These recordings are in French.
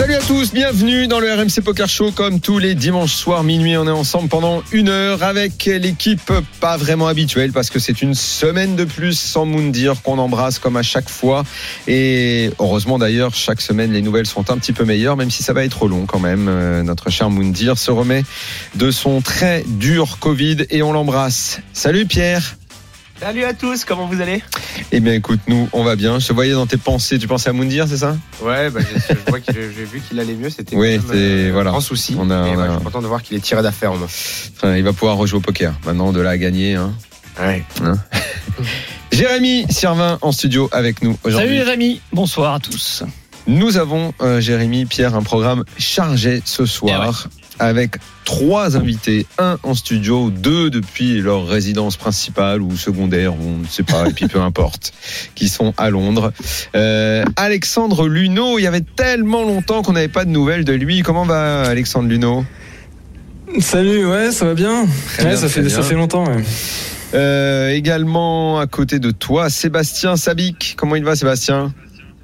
Salut à tous, bienvenue dans le RMC Poker Show. Comme tous les dimanches soirs minuit, on est ensemble pendant une heure avec l'équipe pas vraiment habituelle parce que c'est une semaine de plus sans Moundir qu'on embrasse comme à chaque fois. Et heureusement d'ailleurs, chaque semaine les nouvelles sont un petit peu meilleures, même si ça va être long quand même. Euh, notre cher Moundir se remet de son très dur Covid et on l'embrasse. Salut Pierre. Salut à tous, comment vous allez? Eh bien écoute, nous on va bien. Je te voyais dans tes pensées, tu pensais à Moundir, c'est ça? Ouais, bah, je, je vois que j'ai vu qu'il allait mieux, c'était Oui, même, c'est- voilà. un grand souci. On a- Et on bah, a- je suis content de voir qu'il est tiré d'affaire. moi. Enfin, il va pouvoir rejouer au poker. Maintenant, de là à gagner. Hein. Ouais. Jérémy Sirvin en studio avec nous Salut aujourd'hui. les amis, bonsoir à tous. Nous avons, euh, Jérémy, Pierre, un programme chargé ce soir avec trois invités, un en studio, deux depuis leur résidence principale ou secondaire, on ne sait pas, et puis peu importe, qui sont à Londres. Euh, Alexandre Luno, il y avait tellement longtemps qu'on n'avait pas de nouvelles de lui. Comment va Alexandre Luno Salut, ouais, ça va bien. Très ouais, bien, ça, fait longtemps. ouais. Euh, Également à côté de toi, Sébastien Sabic. Comment il va Sébastien?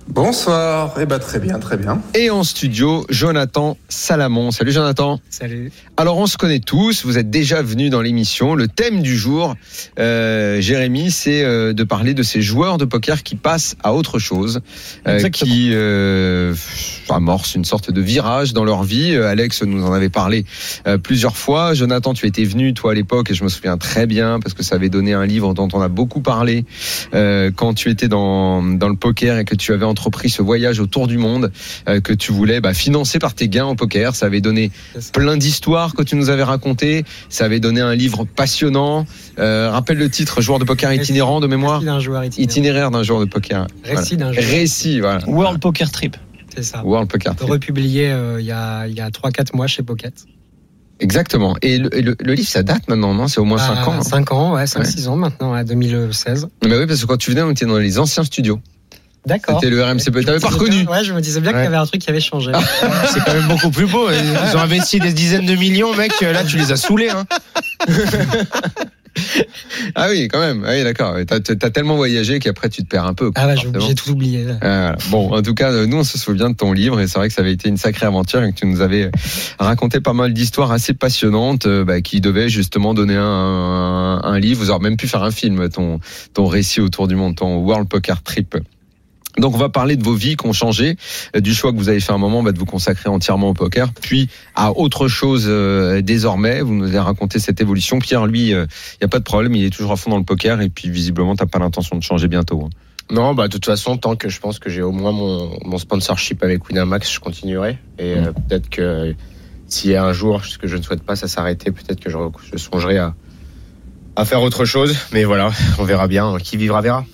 Bonsoir, eh ben très bien, très bien. Et en studio, Jonathan Salamon. Salut Jonathan. Salut. Alors on se connaît tous, vous êtes déjà venus dans l'émission. Le thème du jour, euh, Jérémy, c'est euh, de parler de ces joueurs de poker qui passent à autre chose, euh, qui euh, amorcent une sorte de virage dans leur vie. Euh, Alex nous en avait parlé euh, plusieurs fois. Jonathan, tu étais venu toi à l'époque et je me souviens très bien parce que ça avait donné un livre dont on a beaucoup parlé euh, quand tu étais dans, dans le poker et que tu avais entrepris ce voyage autour du monde euh, que tu voulais bah, financer par tes gains au poker. Ça avait donné plein d'histoires que tu nous avais racontées. Ça avait donné un livre passionnant. Euh, rappelle le titre, joueur de poker itinérant de mémoire. d'un joueur itinérant. Itinéraire d'un joueur de poker. Récit d'un joueur. Récit, voilà. World Poker Trip. C'est ça. World Poker. Trip. Republié euh, il y a, y a 3-4 mois chez Pocket. Exactement. Et le, et le- le livre, ça date maintenant, non? C'est au moins 5 ans. 5 ans, ouais, 5-6 ans maintenant, à 2016. Mais oui, parce que quand tu venais, on était dans les anciens studios. D'accord. C'était le RMC. T'avais pas reconnu bien- Ouais, je me disais bien qu'il y avait un truc qui avait changé. C'est quand même beaucoup plus beau. Ils ont investi des dizaines de millions, mec. Là, tu les as saoulés. Hein. Ah oui, quand même. Ah oui, d'accord. T'as as tellement voyagé qu'après, tu te perds un peu. quoi, Ah ouais, j'ai forcément. j'ai tout oublié. Ah, voilà. Bon, en tout cas, nous, on se souvient de ton livre et c'est vrai que ça avait été une sacrée aventure et que tu nous avais raconté pas mal d'histoires assez passionnantes euh, bah, qui devaient justement donner un, un, un livre. Vous aurez même pu faire un film, ton, ton récit autour du monde, ton World Poker Trip. Donc on va parler de vos vies qui ont changé, euh, du choix que vous avez fait un moment bah, de vous consacrer entièrement au poker, puis à autre chose euh, désormais. Vous nous avez raconté cette évolution. Pierre, lui, il n'y a pas de problème, il est toujours à fond dans le poker et puis visiblement, t'as pas l'intention de changer bientôt. hein. Non, bah de toute façon, tant que je pense que j'ai au moins mon, mon sponsorship avec Winamax, je continuerai. Et euh, peut-être que s'il y a un jour, ce que je ne souhaite pas, ça s'arrêter, peut-être que je, je songerai à, à faire autre chose. Mais voilà, on verra bien. Qui vivra verra.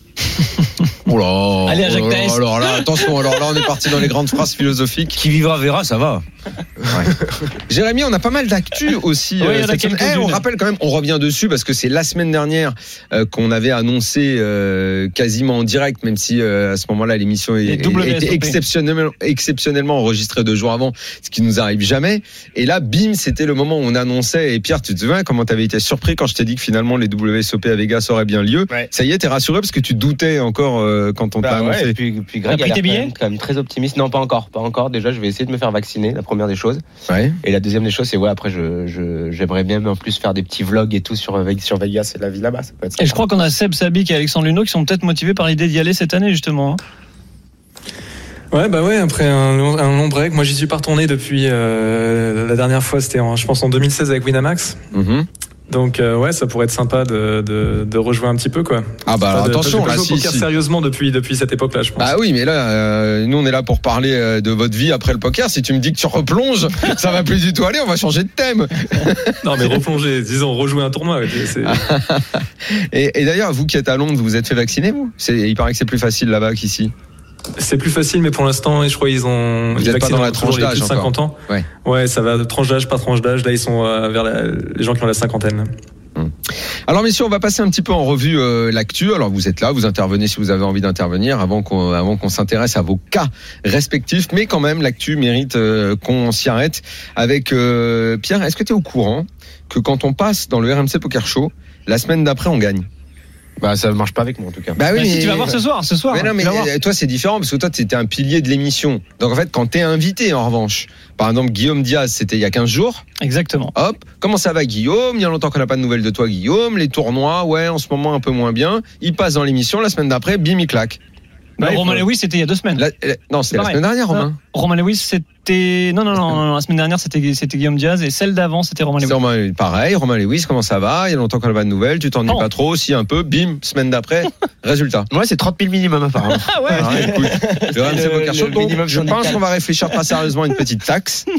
Oh là Allez, Jacques oh là, alors là, attention, alors là, on est parti dans les grandes phrases philosophiques. Qui vivra verra, ça va. Jérémy, on a pas mal d'actu aussi. Euh, cette. Eh, on rappelle quand même, on revient dessus parce que c'est la semaine dernière euh, qu'on avait annoncé euh, quasiment en direct, même si euh, à ce moment-là l'émission était exceptionnellement, exceptionnellement enregistrée deux jours avant, ce qui nous arrive jamais. Et là, bim, c'était le moment où on annonçait. Et Pierre, tu te souviens comment tu avais été surpris quand je t'ai dit que finalement les WSOP à Vegas auraient bien lieu? Ouais. Ça y est, t'es rassuré parce que tu doutais encore euh, quand on t'a Bah ouais, annoncé. et puis, pris tes quand même, quand même très optimiste. Non, pas encore, pas encore. Déjà, je vais essayer de me faire vacciner, la première des choses. Ouais. Et la deuxième des choses, c'est ouais, après, je, je, j'aimerais bien en plus faire des petits vlogs et tout sur, Ve- sur Vegas et la vie là-bas. Ça peut être Et je crois qu'on a Seb Sabic et Alexandre Luno qui sont peut-être motivés par l'idée d'y aller cette année justement. hein. Ouais, bah ouais, après un long, un long break. Moi, j'y suis pas retourné depuis euh, la dernière fois, c'était en, je pense en 2016 avec Winamax. Mhm. Donc euh, ouais, ça pourrait être sympa de, de, de rejouer un petit peu quoi. Ah bah alors, de- attention, là, si, poker si. sérieusement depuis depuis cette époque-là, je pense. Bah oui, mais là, euh, nous on est là pour parler euh, de votre vie après le poker. Si tu me dis que tu replonges, ça va plus du tout aller. On va changer de thème. Non, mais replonger, disons rejouer un tournoi. Et, et d'ailleurs, vous qui êtes à Londres, vous vous êtes fait vacciner vous? Il paraît que c'est plus facile là-bas qu'ici. C'est plus facile, mais pour l'instant, je crois ils ont. Vous ils pas dans la tranche d'âge plus de 50 ans. Ouais. Ouais, ça va de tranche d'âge, pas tranche d'âge. Là, ils sont euh, vers la- les gens qui ont la cinquantaine. Alors messieurs, on va passer un petit peu en revue euh, l'actu. Alors vous êtes là, vous intervenez si vous avez envie d'intervenir avant qu'on avant qu'on s'intéresse à vos cas respectifs. Mais quand même, l'actu mérite euh, qu'on s'y arrête avec euh, Pierre. Est-ce que tu es au courant que quand on passe dans le RMC Poker Show, la semaine d'après on gagne? Bah, ça marche pas avec moi en tout cas. Bah Bah, si tu vas voir ce soir, ce soir. Mais non, mais euh, toi, c'est différent parce que toi, tu étais un pilier de l'émission. Donc, en fait, quand t'es invité, en revanche, par exemple, Guillaume Diaz, c'était il y a 15 jours. Exactement. Hop, comment ça va, Guillaume? Il y a longtemps qu'on n'a pas de nouvelles de toi, Guillaume. Les tournois, ouais, en ce moment, un peu moins bien. Il passe dans l'émission. La semaine d'après, bim, il claque. Bah, Ouais, Romain Lewis, c'était il y a deux semaines. La- la- non, c'était la pareil. semaine dernière, Romain. Romain Lewis, c'était. Non, non, non, non, non, la semaine dernière, c'était c'était Guillaume Diaz et celle d'avant, c'était Romain C'est Lewis. Romain- pareil, Romain Lewis, comment ça va? Il y a longtemps qu'on n'a pas de nouvelles. Tu t'ennuies pas trop Si, un peu. Bim, semaine d'après, résultat. Moi, c'est 30 000 minimum apparemment. Ah ouais Ah, écoute, le le- le minimum je pense qu'on va réfléchir très sérieusement à une petite taxe.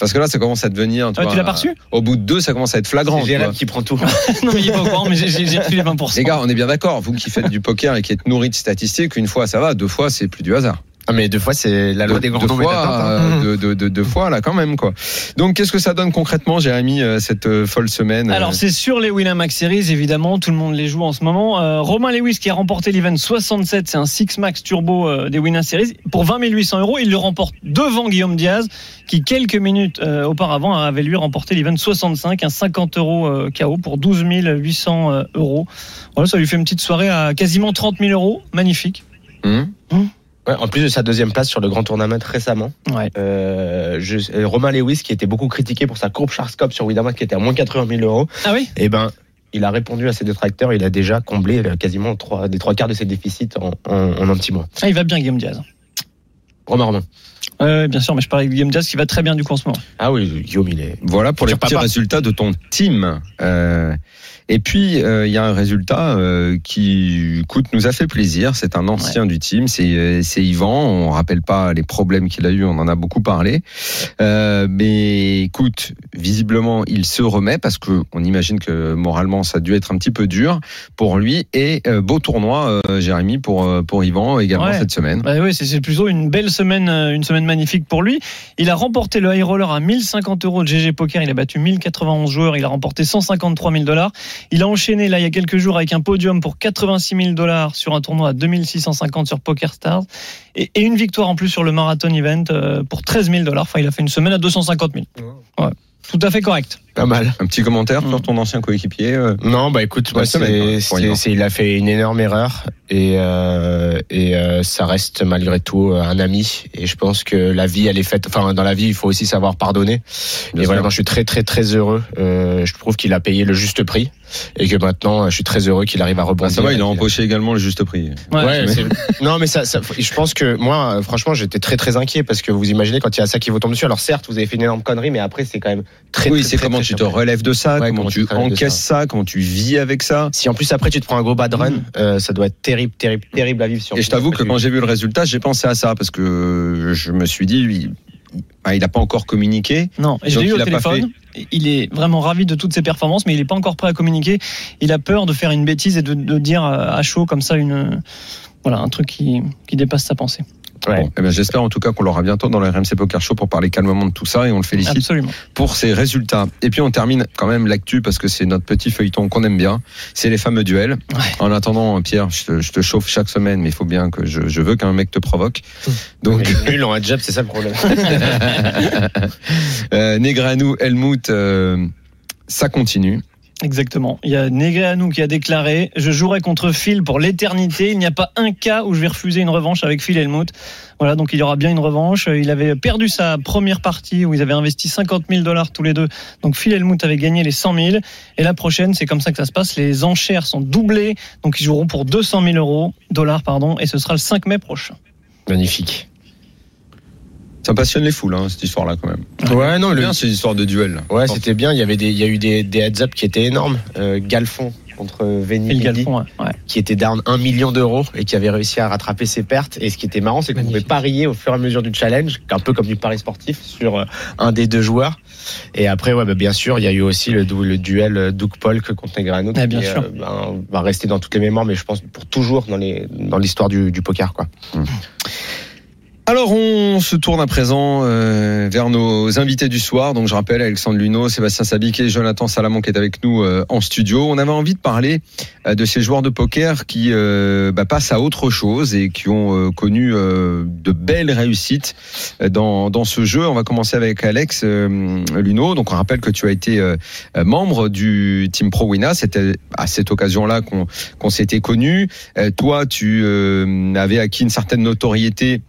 Parce que là, ça commence à devenir. Tu, Ah, tu vois, l'as pas reçu Au bout de deux, ça commence à être flagrant. Tu. Jérém qui prend tout. non, mais il est pas au courant, mais j'ai- reçu les 20%. Les gars, on est bien d'accord. Vous qui faites du poker et qui êtes nourris de statistiques, une fois ça va, deux fois c'est plus du hasard. Ah, mais deux fois, c'est la loi deux, des grands deux nombres. fois, hein. euh, deux, deux- deux- deux fois là quand même quoi. Donc qu'est-ce que ça donne concrètement, Jérémy, euh, cette euh, folle semaine euh, Alors c'est sur les Winamax Series évidemment, tout le monde les joue en ce moment. Euh, Romain Lewis qui a remporté l'event 67, c'est un Six Max Turbo euh, des Winamax Series pour 20 800 euros. Il le remporte devant Guillaume Diaz qui quelques minutes euh, auparavant avait lui remporté l'event 65, un 50 euros KO pour 12 800 euh, euros. Voilà, ça lui fait une petite soirée à quasiment 30 000 euros, magnifique. hum Ouais, en plus de sa deuxième place sur le Grand Tournament récemment, Ouais. euh, je- euh, Romain Lewis, qui était beaucoup critiqué pour sa courbe Schwarzkopf sur Winamax, qui était à moins 80 000 euros, Ah oui? Et ben, il a répondu à ses détracteurs. Il a déjà comblé euh, quasiment trois, des trois quarts de ses déficits en, en, en un petit mois. ah, Il va bien Guillaume Diaz. Romain Romain. Ouais, bien sûr, mais je parlais de Guillaume Diaz qui va très bien du coup en ce moment. Ah oui, Guillaume, il est. Voilà pour les petits résultats de ton team. Euh, et puis euh, il y a un résultat euh, qui, écoute, nous a fait plaisir. C'est un ancien du team, c'est euh, c'est Yvan. On rappelle pas les problèmes qu'il a eu, on en a beaucoup parlé. Euh, mais écoute, visiblement il se remet parce que on imagine que moralement ça a dû être un petit peu dur pour lui. Et euh, beau tournoi, euh, Jérémy, pour pour Yvan également Ouais. cette semaine. Bah oui, c'est plutôt une belle semaine, une semaine magnifique pour lui. Il a remporté le high roller à 1050 euros de GG Poker. Il a battu 1091 joueurs. Il a remporté 153 000 dollars. Il a enchaîné là il y a quelques jours avec un podium pour 86 000 dollars sur un tournoi à 2650 sur Poker Stars et, et une victoire en plus sur le marathon event euh, pour 13 000 dollars. Enfin, il a fait une semaine à 250 000. Ouais. Tout à fait correct. Pas mal. Un petit commentaire Mm. sur ton ancien coéquipier. euh, Non, bah écoute, moi, Bonne semaine, c'est, hein, c'est- il a fait une énorme erreur et, euh, et euh, ça reste malgré tout euh, un ami. Et je pense que la vie, elle est faite. Enfin, dans la vie, il faut aussi savoir pardonner. Bien et voilà, moi, je suis très, très, très heureux. Euh, je trouve qu'il a payé le juste prix et que maintenant, je suis très heureux qu'il arrive à bah, rebondir. ça va, il a empoché également le juste prix. Ouais. Ouais, c'est- non mais ça, ça- je pense que moi, franchement, j'étais très très inquiet parce que vous imaginez quand il y a ça qui vous tombe dessus. Alors certes, vous avez fait une énorme connerie, mais après c'est quand même très. oui, très, c'est très, comment tu te relèves de ça, Ouais, comment comment tu encaisses ça. comment tu vis avec ça. Si en plus après tu te prends un gros bad run, Mm. euh, ça doit être terrible, terrible, terrible à vivre. En Et je t'avoue que quand j'ai vu le résultat, j'ai pensé à ça parce que je me suis dit, il, il n'a pas encore communiqué. Non, je l'ai eu au téléphone. Il est vraiment ravi de toutes ses performances, mais il n'est pas encore prêt à communiquer. Il a peur de faire une bêtise et de, de dire à chaud comme ça une voilà un truc qui, qui dépasse sa pensée. Ouais. Bon, eh ben, j'espère en tout cas qu'on l'aura bientôt dans le RMC Poker Show pour parler calmement de tout ça et on le félicite Absolument. pour ses résultats. Et puis on termine quand même l'actu parce que c'est notre petit feuilleton qu'on aime bien. C'est les fameux duels. Ouais. En attendant, Pierre, je te, je te chauffe chaque semaine, mais il faut bien que je, je veux qu'un mec te provoque. Donc, Mais nul en head-jab, c'est ça le problème. euh, Negreanu, Helmut, euh, ça continue. Exactement. Il y a Negreanu qui a déclaré Je jouerai contre Phil pour l'éternité. Il n'y a pas un cas où je vais refuser une revanche avec Phil Helmut. Voilà, donc il y aura bien une revanche. Il avait perdu sa première partie où ils avaient investi 50 000 dollars tous les deux. Donc Phil Helmut avait gagné les 100 000. Et la prochaine, c'est comme ça que ça se passe. Les enchères sont doublées. Donc ils joueront pour 200 000 euros, dollars, pardon. Et ce sera le 5 mai prochain. Magnifique. Ça passionne les foules, hein, cette histoire-là, quand même. Ouais, non, C'est le, bien, ces histoires de duel. ouais, c'était bien. Il y avait des, il y a eu des, des heads-up qui étaient énormes. Euh, Galfond contre Veni ouais. ouais. qui était down 1 million d'euros et qui avait réussi à rattraper ses pertes. Et ce qui était marrant, c'est qu'on pouvait parier au fur et à mesure du challenge, un peu comme du pari sportif, sur euh, un des deux joueurs. Et après, ouais, bah, bien sûr, il y a eu aussi le, duel euh, Doug Polk contre Negreanu, Ah, bien qui sûr. euh, ben, va rester dans toutes les mémoires, mais je pense pour toujours dans l'histoire du, du poker, quoi. Alors on se tourne à présent euh, vers nos invités du soir. Donc je rappelle Alexandre Luno, Sébastien Sabic et Jonathan Salamon qui est avec nous euh, en studio. On avait envie de parler euh, de ces joueurs de poker qui euh, bah, passent à autre chose et qui ont euh, connu euh, de belles réussites dans, dans ce jeu. On va commencer avec Alex Luno. Donc on rappelle que tu as été membre du Team Pro Wina. C'était à cette occasion-là qu'on qu'on s'était connus. Toi, tu avais acquis une certaine notoriété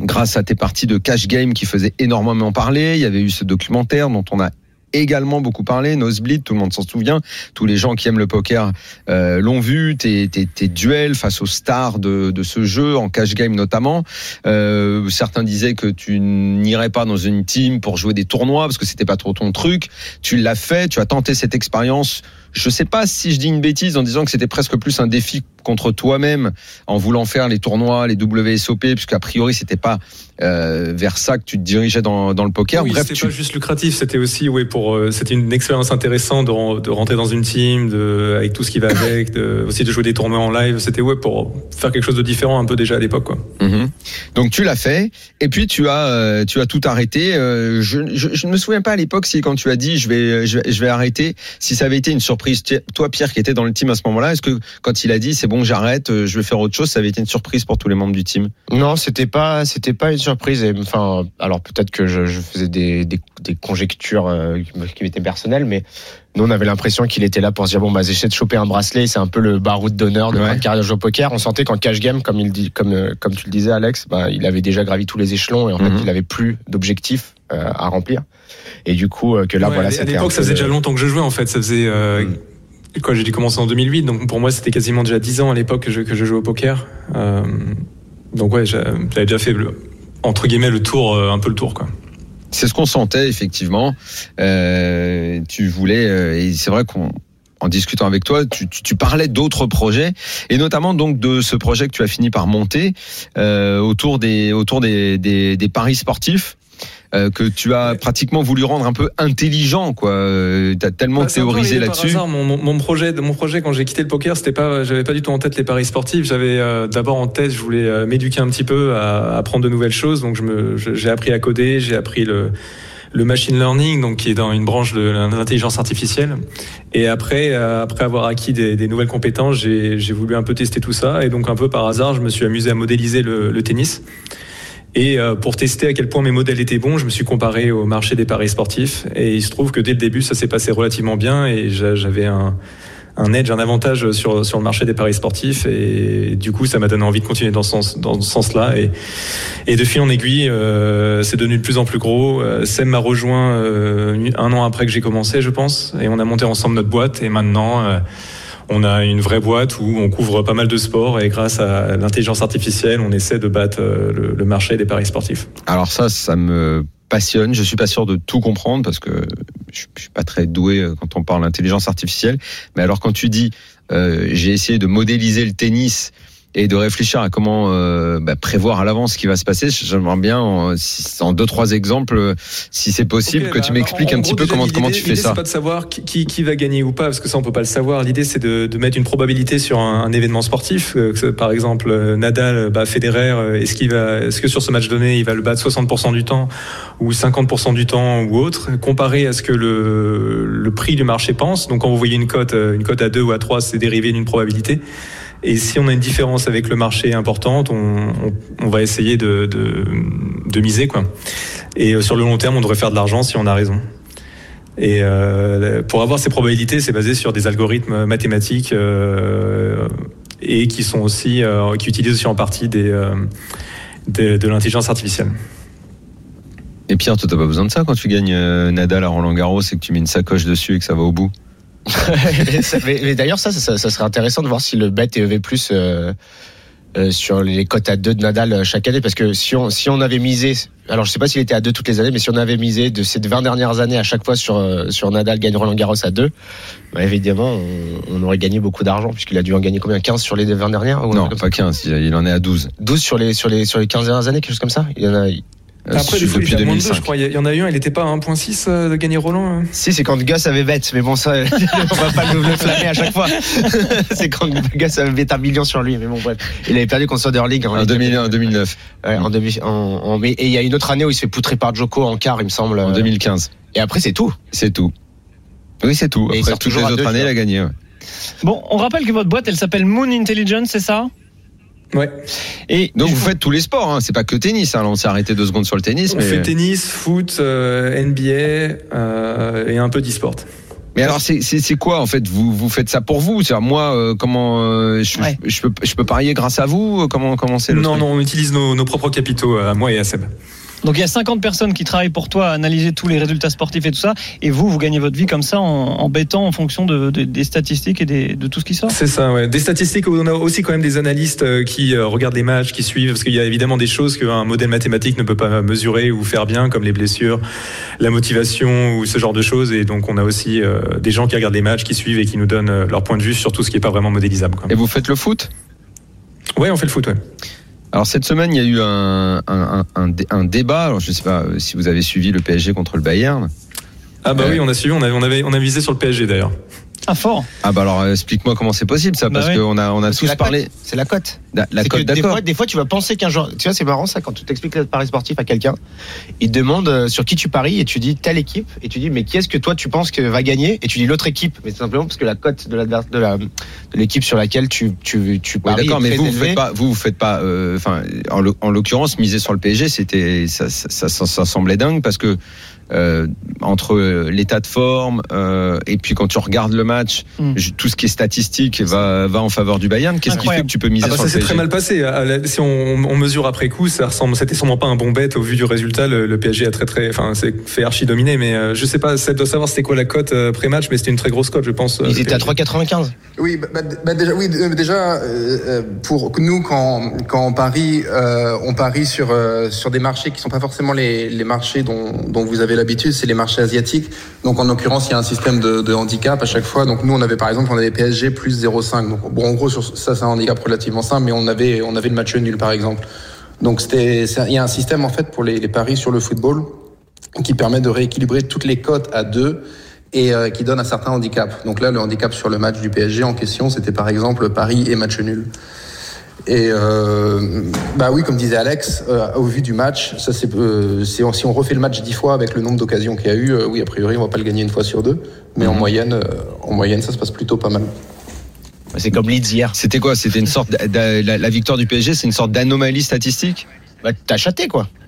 grâce à tes parties de cash game qui faisaient énormément parler. Il y avait eu ce documentaire dont on a également beaucoup parlé, Nosebleed, tout le monde s'en souvient. Tous les gens qui aiment le poker euh, l'ont vu. Tes, tes, tes duels face aux stars de, de ce jeu, en cash game notamment. Euh, certains disaient que tu n'irais pas dans une team pour jouer des tournois parce que c'était pas trop ton truc. Tu l'as fait, tu as tenté cette expérience. Je sais pas si je dis une bêtise en disant que c'était presque plus un défi contre toi-même en voulant faire les tournois, les WSOP, puisqu'à priori c'était pas euh, vers ça que tu te dirigeais dans, dans le poker. Oui, Bref, c'était tu, pas juste lucratif, c'était aussi ouais pour euh, c'était une expérience intéressante de, de rentrer dans une team, de, avec tout ce qui va avec, de, aussi de jouer des tournois en live. C'était ouais pour faire quelque chose de différent un peu déjà à l'époque quoi. Mhm. Donc tu l'as fait et puis tu as euh, tu as tout arrêté. Euh, je, je, je ne me souviens pas à l'époque si quand tu as dit je vais je vais, je vais arrêter si ça avait été une surprise. Toi Pierre qui était dans le team à ce moment-là, est-ce que quand il a dit c'est bon j'arrête, euh, je vais faire autre chose, ça avait été une surprise pour tous les membres du team Non, c'était pas, c'était pas une surprise. Et, enfin, alors peut-être que je, je faisais des, des, des conjectures euh, qui m'étaient personnelles, mais nous on avait l'impression qu'il était là pour se dire bon bah j'essaie de choper un bracelet. C'est un peu le baroud d'honneur de Ouais. ma carrière de joueur au poker. On sentait qu'en cash game, comme il dit, comme euh, comme tu le disais Alex, bah, il avait déjà gravi tous les échelons et en Mhm. fait il avait plus d'objectifs euh, à remplir. Et du coup euh, que là Ouais, voilà, à c'était un l'époque, ça faisait déjà longtemps que je jouais en fait. Ça faisait euh, Mm. Quoi J'ai dû commencer en 2008, donc pour moi c'était quasiment déjà 10 ans à l'époque que je, que jouais au poker. Euh, donc ouais, j'a- j'avais déjà fait le, entre guillemets le tour, euh, un peu le tour quoi. C'est ce qu'on sentait effectivement. Euh, tu voulais et c'est vrai qu'on en discutant avec toi, tu, parlais d'autres projets et notamment donc de ce projet que tu as fini par monter autour des paris sportifs. Euh, que tu as pratiquement voulu rendre un peu intelligent, quoi. Euh, T'as tellement Bah, théorisé là-dessus. Mon, mon, mon projet, mon projet quand j'ai quitté le poker, c'était pas, j'avais pas du tout en tête les paris sportifs. J'avais euh, d'abord en tête, je voulais euh, m'éduquer un petit peu à, à apprendre de nouvelles choses. Donc je me, je- j'ai appris à coder, j'ai appris le le machine learning, donc qui est dans une branche de l'intelligence artificielle. Et après, euh, après avoir acquis des, des nouvelles compétences, j'ai j'ai voulu un peu tester tout ça. Et donc un peu par hasard, je me suis amusé à modéliser le, le tennis. Et euh, pour tester à quel point mes modèles étaient bons, je me suis comparé au marché des paris sportifs. Et il se trouve que dès le début, ça s'est passé relativement bien et j'a- j'avais un, un edge, un avantage sur, sur le marché des paris sportifs. Et du coup, ça m'a donné envie de continuer dans ce, sens, dans ce sens-là. Et, et de fil en aiguille, euh, c'est devenu de plus en plus gros. Euh, Sem m'a rejoint euh, un an après que j'ai commencé, je pense. Et on a monté ensemble notre boîte. Et maintenant... euh, on a une vraie boîte où on couvre pas mal de sports et grâce à l'intelligence artificielle, on essaie de battre euh, le, marché des paris sportifs. Alors ça, ça me passionne. Je suis pas sûr de tout comprendre parce que je je suis pas très doué euh, quand on parle d'intelligence artificielle. Mais alors quand tu dis euh, j'ai essayé de modéliser le tennis et de réfléchir à comment euh, bah, prévoir à l'avance ce qui va se passer, j'aimerais bien en, si- en deux trois exemples, euh, si c'est possible, que bah, tu m'expliques en- en un petit peu déjà, comment comment tu fais l'idée, ça. C'est pas de savoir qui, qui, qui va gagner ou pas, parce que ça on peut pas le savoir. L'idée c'est de, de mettre une probabilité sur un, un événement sportif. euh, par exemple, euh, Nadal bat Federer. euh, Est-ce qu'il va, est-ce que sur ce match donné, il va le battre 60% du temps ou 50% du temps ou autre, comparé à ce que le, le prix du marché pense? Donc quand vous voyez une cote, euh, une cote à 2 ou à 3, c'est dérivé d'une probabilité. Et si on a une différence avec le marché importante, on, va essayer de, miser quoi. Et euh, sur le long terme, on devrait faire de l'argent si on a raison. Et euh, pour avoir ces probabilités, c'est basé sur des algorithmes mathématiques euh, et qui sont aussi qui utilisent aussi en partie de, l'intelligence artificielle. Et Pierre, toi t'as pas besoin de ça quand tu gagnes Nadal à Roland Garros et que tu mets une sacoche dessus et que ça va au bout? mais, ça- mais- mais d'ailleurs, ça, ça, ça serait intéressant de voir si le bet est EV plus euh, euh, sur les cotes à 2 de Nadal euh, chaque année. Parce que si on, si on avait misé, alors je sais pas s'il était à 2 toutes les années, mais si on avait misé de ces 20 dernières années à chaque fois sur, euh, sur Nadal gagne Roland Garros à 2, bah, évidemment, on, on aurait gagné beaucoup d'argent, puisqu'il a dû en gagner combien? 15 sur les 20 dernières Non, pas 15, il en est à 12. ça 12 sur les, sur, les, sur les 15 dernières années, quelque chose comme ça? Il en a. euh, Après, des fois, il depuis était à moins de deux, 2005. je crois. Il y en a eu un, il était pas à 1.6 euh, de gagner Roland. hein. Si, c'est quand Gus avait bête, mais bon, ça, on va pas le, le flammer à chaque fois. c'est quand Gus avait bête un million sur lui, mais bon, bref. Il avait perdu contre Soderling en, En 2001, 2009, Ouais, en demi, en, en- mais- et il y a une autre année où il se fait poutrer par Joko en quart, il me semble. en 2015. Et après, c'est tout. C'est tout. Oui, c'est tout. Après, toutes toujours les à autres années, il a gagné. ouais. Bon, on rappelle que votre boîte, elle s'appelle Moon Intelligence, c'est ça? Ouais. Et Donc vous faites tous les sports, hein. c'est pas que tennis. Hein. Là, on s'est arrêté deux secondes sur le tennis, On mais. fait tennis, foot, euh, NBA euh, et un peu d'e-sport. Mais alors, c'est- quoi en fait? Vous, vous faites ça pour vous? C'est-à-dire, moi, euh, comment euh, je, Ouais. je, peux, je peux parier grâce à vous? Comment comment c'est le Non, truc? non, on utilise nos, nos propres capitaux, à moi et à Seb. Donc il y a 50 personnes qui travaillent pour toi à analyser tous les résultats sportifs et tout ça, et vous, vous gagnez votre vie comme ça en, en bêtant en fonction de, de- des statistiques et des- de tout ce qui sort. C'est ça, ouais. Des statistiques, on a aussi quand même des analystes euh, qui euh, regardent les matchs, qui suivent, parce qu'il y a évidemment des choses qu'un modèle mathématique ne peut pas mesurer ou faire bien, comme les blessures, la motivation ou ce genre de choses. Et donc on a aussi euh, des gens qui regardent les matchs, qui suivent et qui nous donnent leur point de vue sur tout ce qui n'est pas vraiment modélisable. Quoi. Et vous faites le foot? Ouais, on fait le foot, ouais. Alors cette semaine, il y a eu un, un, un, un dé- un débat. Alors je sais pas euh, si vous avez suivi le PSG contre le Bayern. Ah bah Ouais. oui, on a suivi, on avait, on avait, on a visé sur le PSG d'ailleurs. Ah fort Ah bah alors explique-moi comment c'est possible ça, Bah parce ouais. qu'on a on a Parce tous la parlé cote, C'est la cote. la, la cote des d'accord. fois, des fois, tu vas penser qu'un joueur. Tu vois, c'est marrant ça quand tu t'expliques le pari sportif à quelqu'un. Il te demande euh, sur qui tu paries et tu dis telle équipe et tu dis mais qui est-ce que toi tu penses que va gagner et tu dis l'autre équipe. Mais c'est simplement parce que la cote de l'adver- de la de l'équipe sur laquelle tu tu tu Oui, paries. d'accord, mais vous vous faites pas, vous vous faites pas. euh, Enfin, en l'oc- en l'occurrence, miser sur le PSG, c'était ça, ça, ça, ça- ça semblait dingue parce que euh, entre l'état de forme euh, et puis quand tu regardes le match, Mm. je- tout ce qui est statistique va va en faveur du Bayern. Qu'est-ce qui fait que tu peux miser Ah bah sur ça s'est très mal passé. La- Si on, on mesure après coup, ça ressemble, c'était sûrement pas un bon bet au vu du résultat. Le, le PSG a très très, enfin, c'est fait archi dominer. Mais euh, je sais pas, Seb doit savoir c'était quoi la cote euh, pré-match, mais c'était une très grosse cote, je pense. euh, Ils étaient à PSG. 3,95. Oui, bah, bah, bah, déjà, oui, euh, déjà euh, euh, pour nous, quand, quand on parie, euh, on parie sur, euh, sur des marchés qui sont pas forcément les, les marchés dont, dont vous avez l'habitude, c'est les marchés asiatiques. Donc en l'occurrence, il y a un système de, handicap à chaque fois. Donc nous, on avait par exemple, on avait PSG plus 0,5. Donc bon, en gros, sur ça, c'est un handicap relativement simple, mais on avait, on avait le match nul par exemple. Donc c'était, il y a un système en fait pour les, les paris sur le football qui permet de rééquilibrer toutes les cotes à deux et euh, qui donne un certain handicap. Donc là, le handicap sur le match du PSG en question, c'était par exemple Paris et match nul. Et euh, bah oui, comme disait Alex, euh, au vu du match, ça c'est, euh, c'est- si on refait le match dix fois avec le nombre d'occasions qu'il y a eu, euh, oui, a priori, on va pas le gagner une fois sur deux, mais en moyenne, euh, en moyenne, ça se passe plutôt pas mal. C'est comme Leeds hier. C'était quoi? C'était une sorte la, la victoire du PSG, c'est une sorte d'anomalie statistique? Bah, t'as chaté quoi.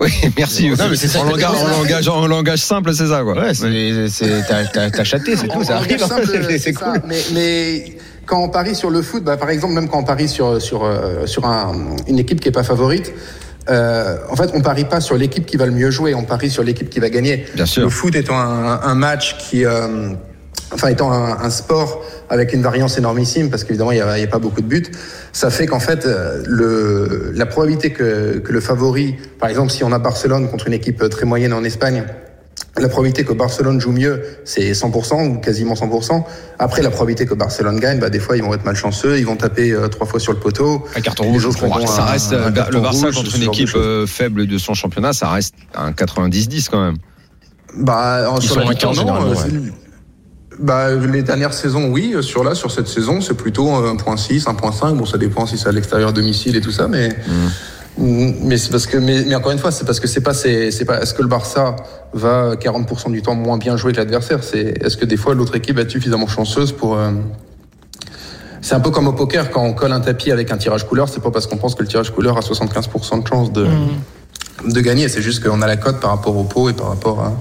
Oui, merci. Non, mais c'est ça en, langage, en, langage, en langage simple, c'est ça quoi. Ouais, c'est, t'as, chaté, c'est tout, ça arrive. c'est, ça. cool. Mais, mais quand on parie sur le foot, bah, par exemple, même quand on parie sur, sur, euh, sur un- une équipe qui est pas favorite, euh, en fait, on parie pas sur l'équipe qui va le mieux jouer, on parie sur l'équipe qui va gagner. Bien sûr. Le foot étant un, un match qui, euh, enfin étant un, un sport avec une variance énormissime, parce qu'évidemment il n'y a, il y a pas beaucoup de buts, ça fait qu'en fait euh, le, la probabilité que, que le favori, par exemple si on a Barcelone contre une équipe très moyenne en Espagne, la probabilité que Barcelone joue mieux, c'est 100% ou quasiment 100%. Après, la probabilité que Barcelone gagne, bah, des fois, ils vont être malchanceux, ils vont taper euh, trois fois sur le poteau. Un carton rouge, autres je crois. auront ça un- reste un euh, carton le Barça rouge, contre une de équipe euh, faible de son championnat, ça reste un 90-10 quand même. Bah, en- Ils sur sont la moins mi-temps, 15 non, généralement, euh, c'est- Bah, les dernières saisons, oui. euh, Sur là, sur cette saison, c'est plutôt 1.6, 1.5. Bon, ça dépend si c'est à l'extérieur domicile et tout ça, mais. Mm, Mais c'est parce que, mais, mais encore une fois, c'est parce que c'est pas, c'est, c'est pas, est-ce que le Barça va 40% du temps moins bien jouer que l'adversaire? C'est, est-ce que des fois l'autre équipe être suffisamment chanceuse pour. euh, C'est un peu comme au poker, quand on colle un tapis avec un tirage couleur, c'est pas parce qu'on pense que le tirage couleur a 75% de chance de, de gagner, c'est juste qu'on a la cote par rapport au pot et par rapport à,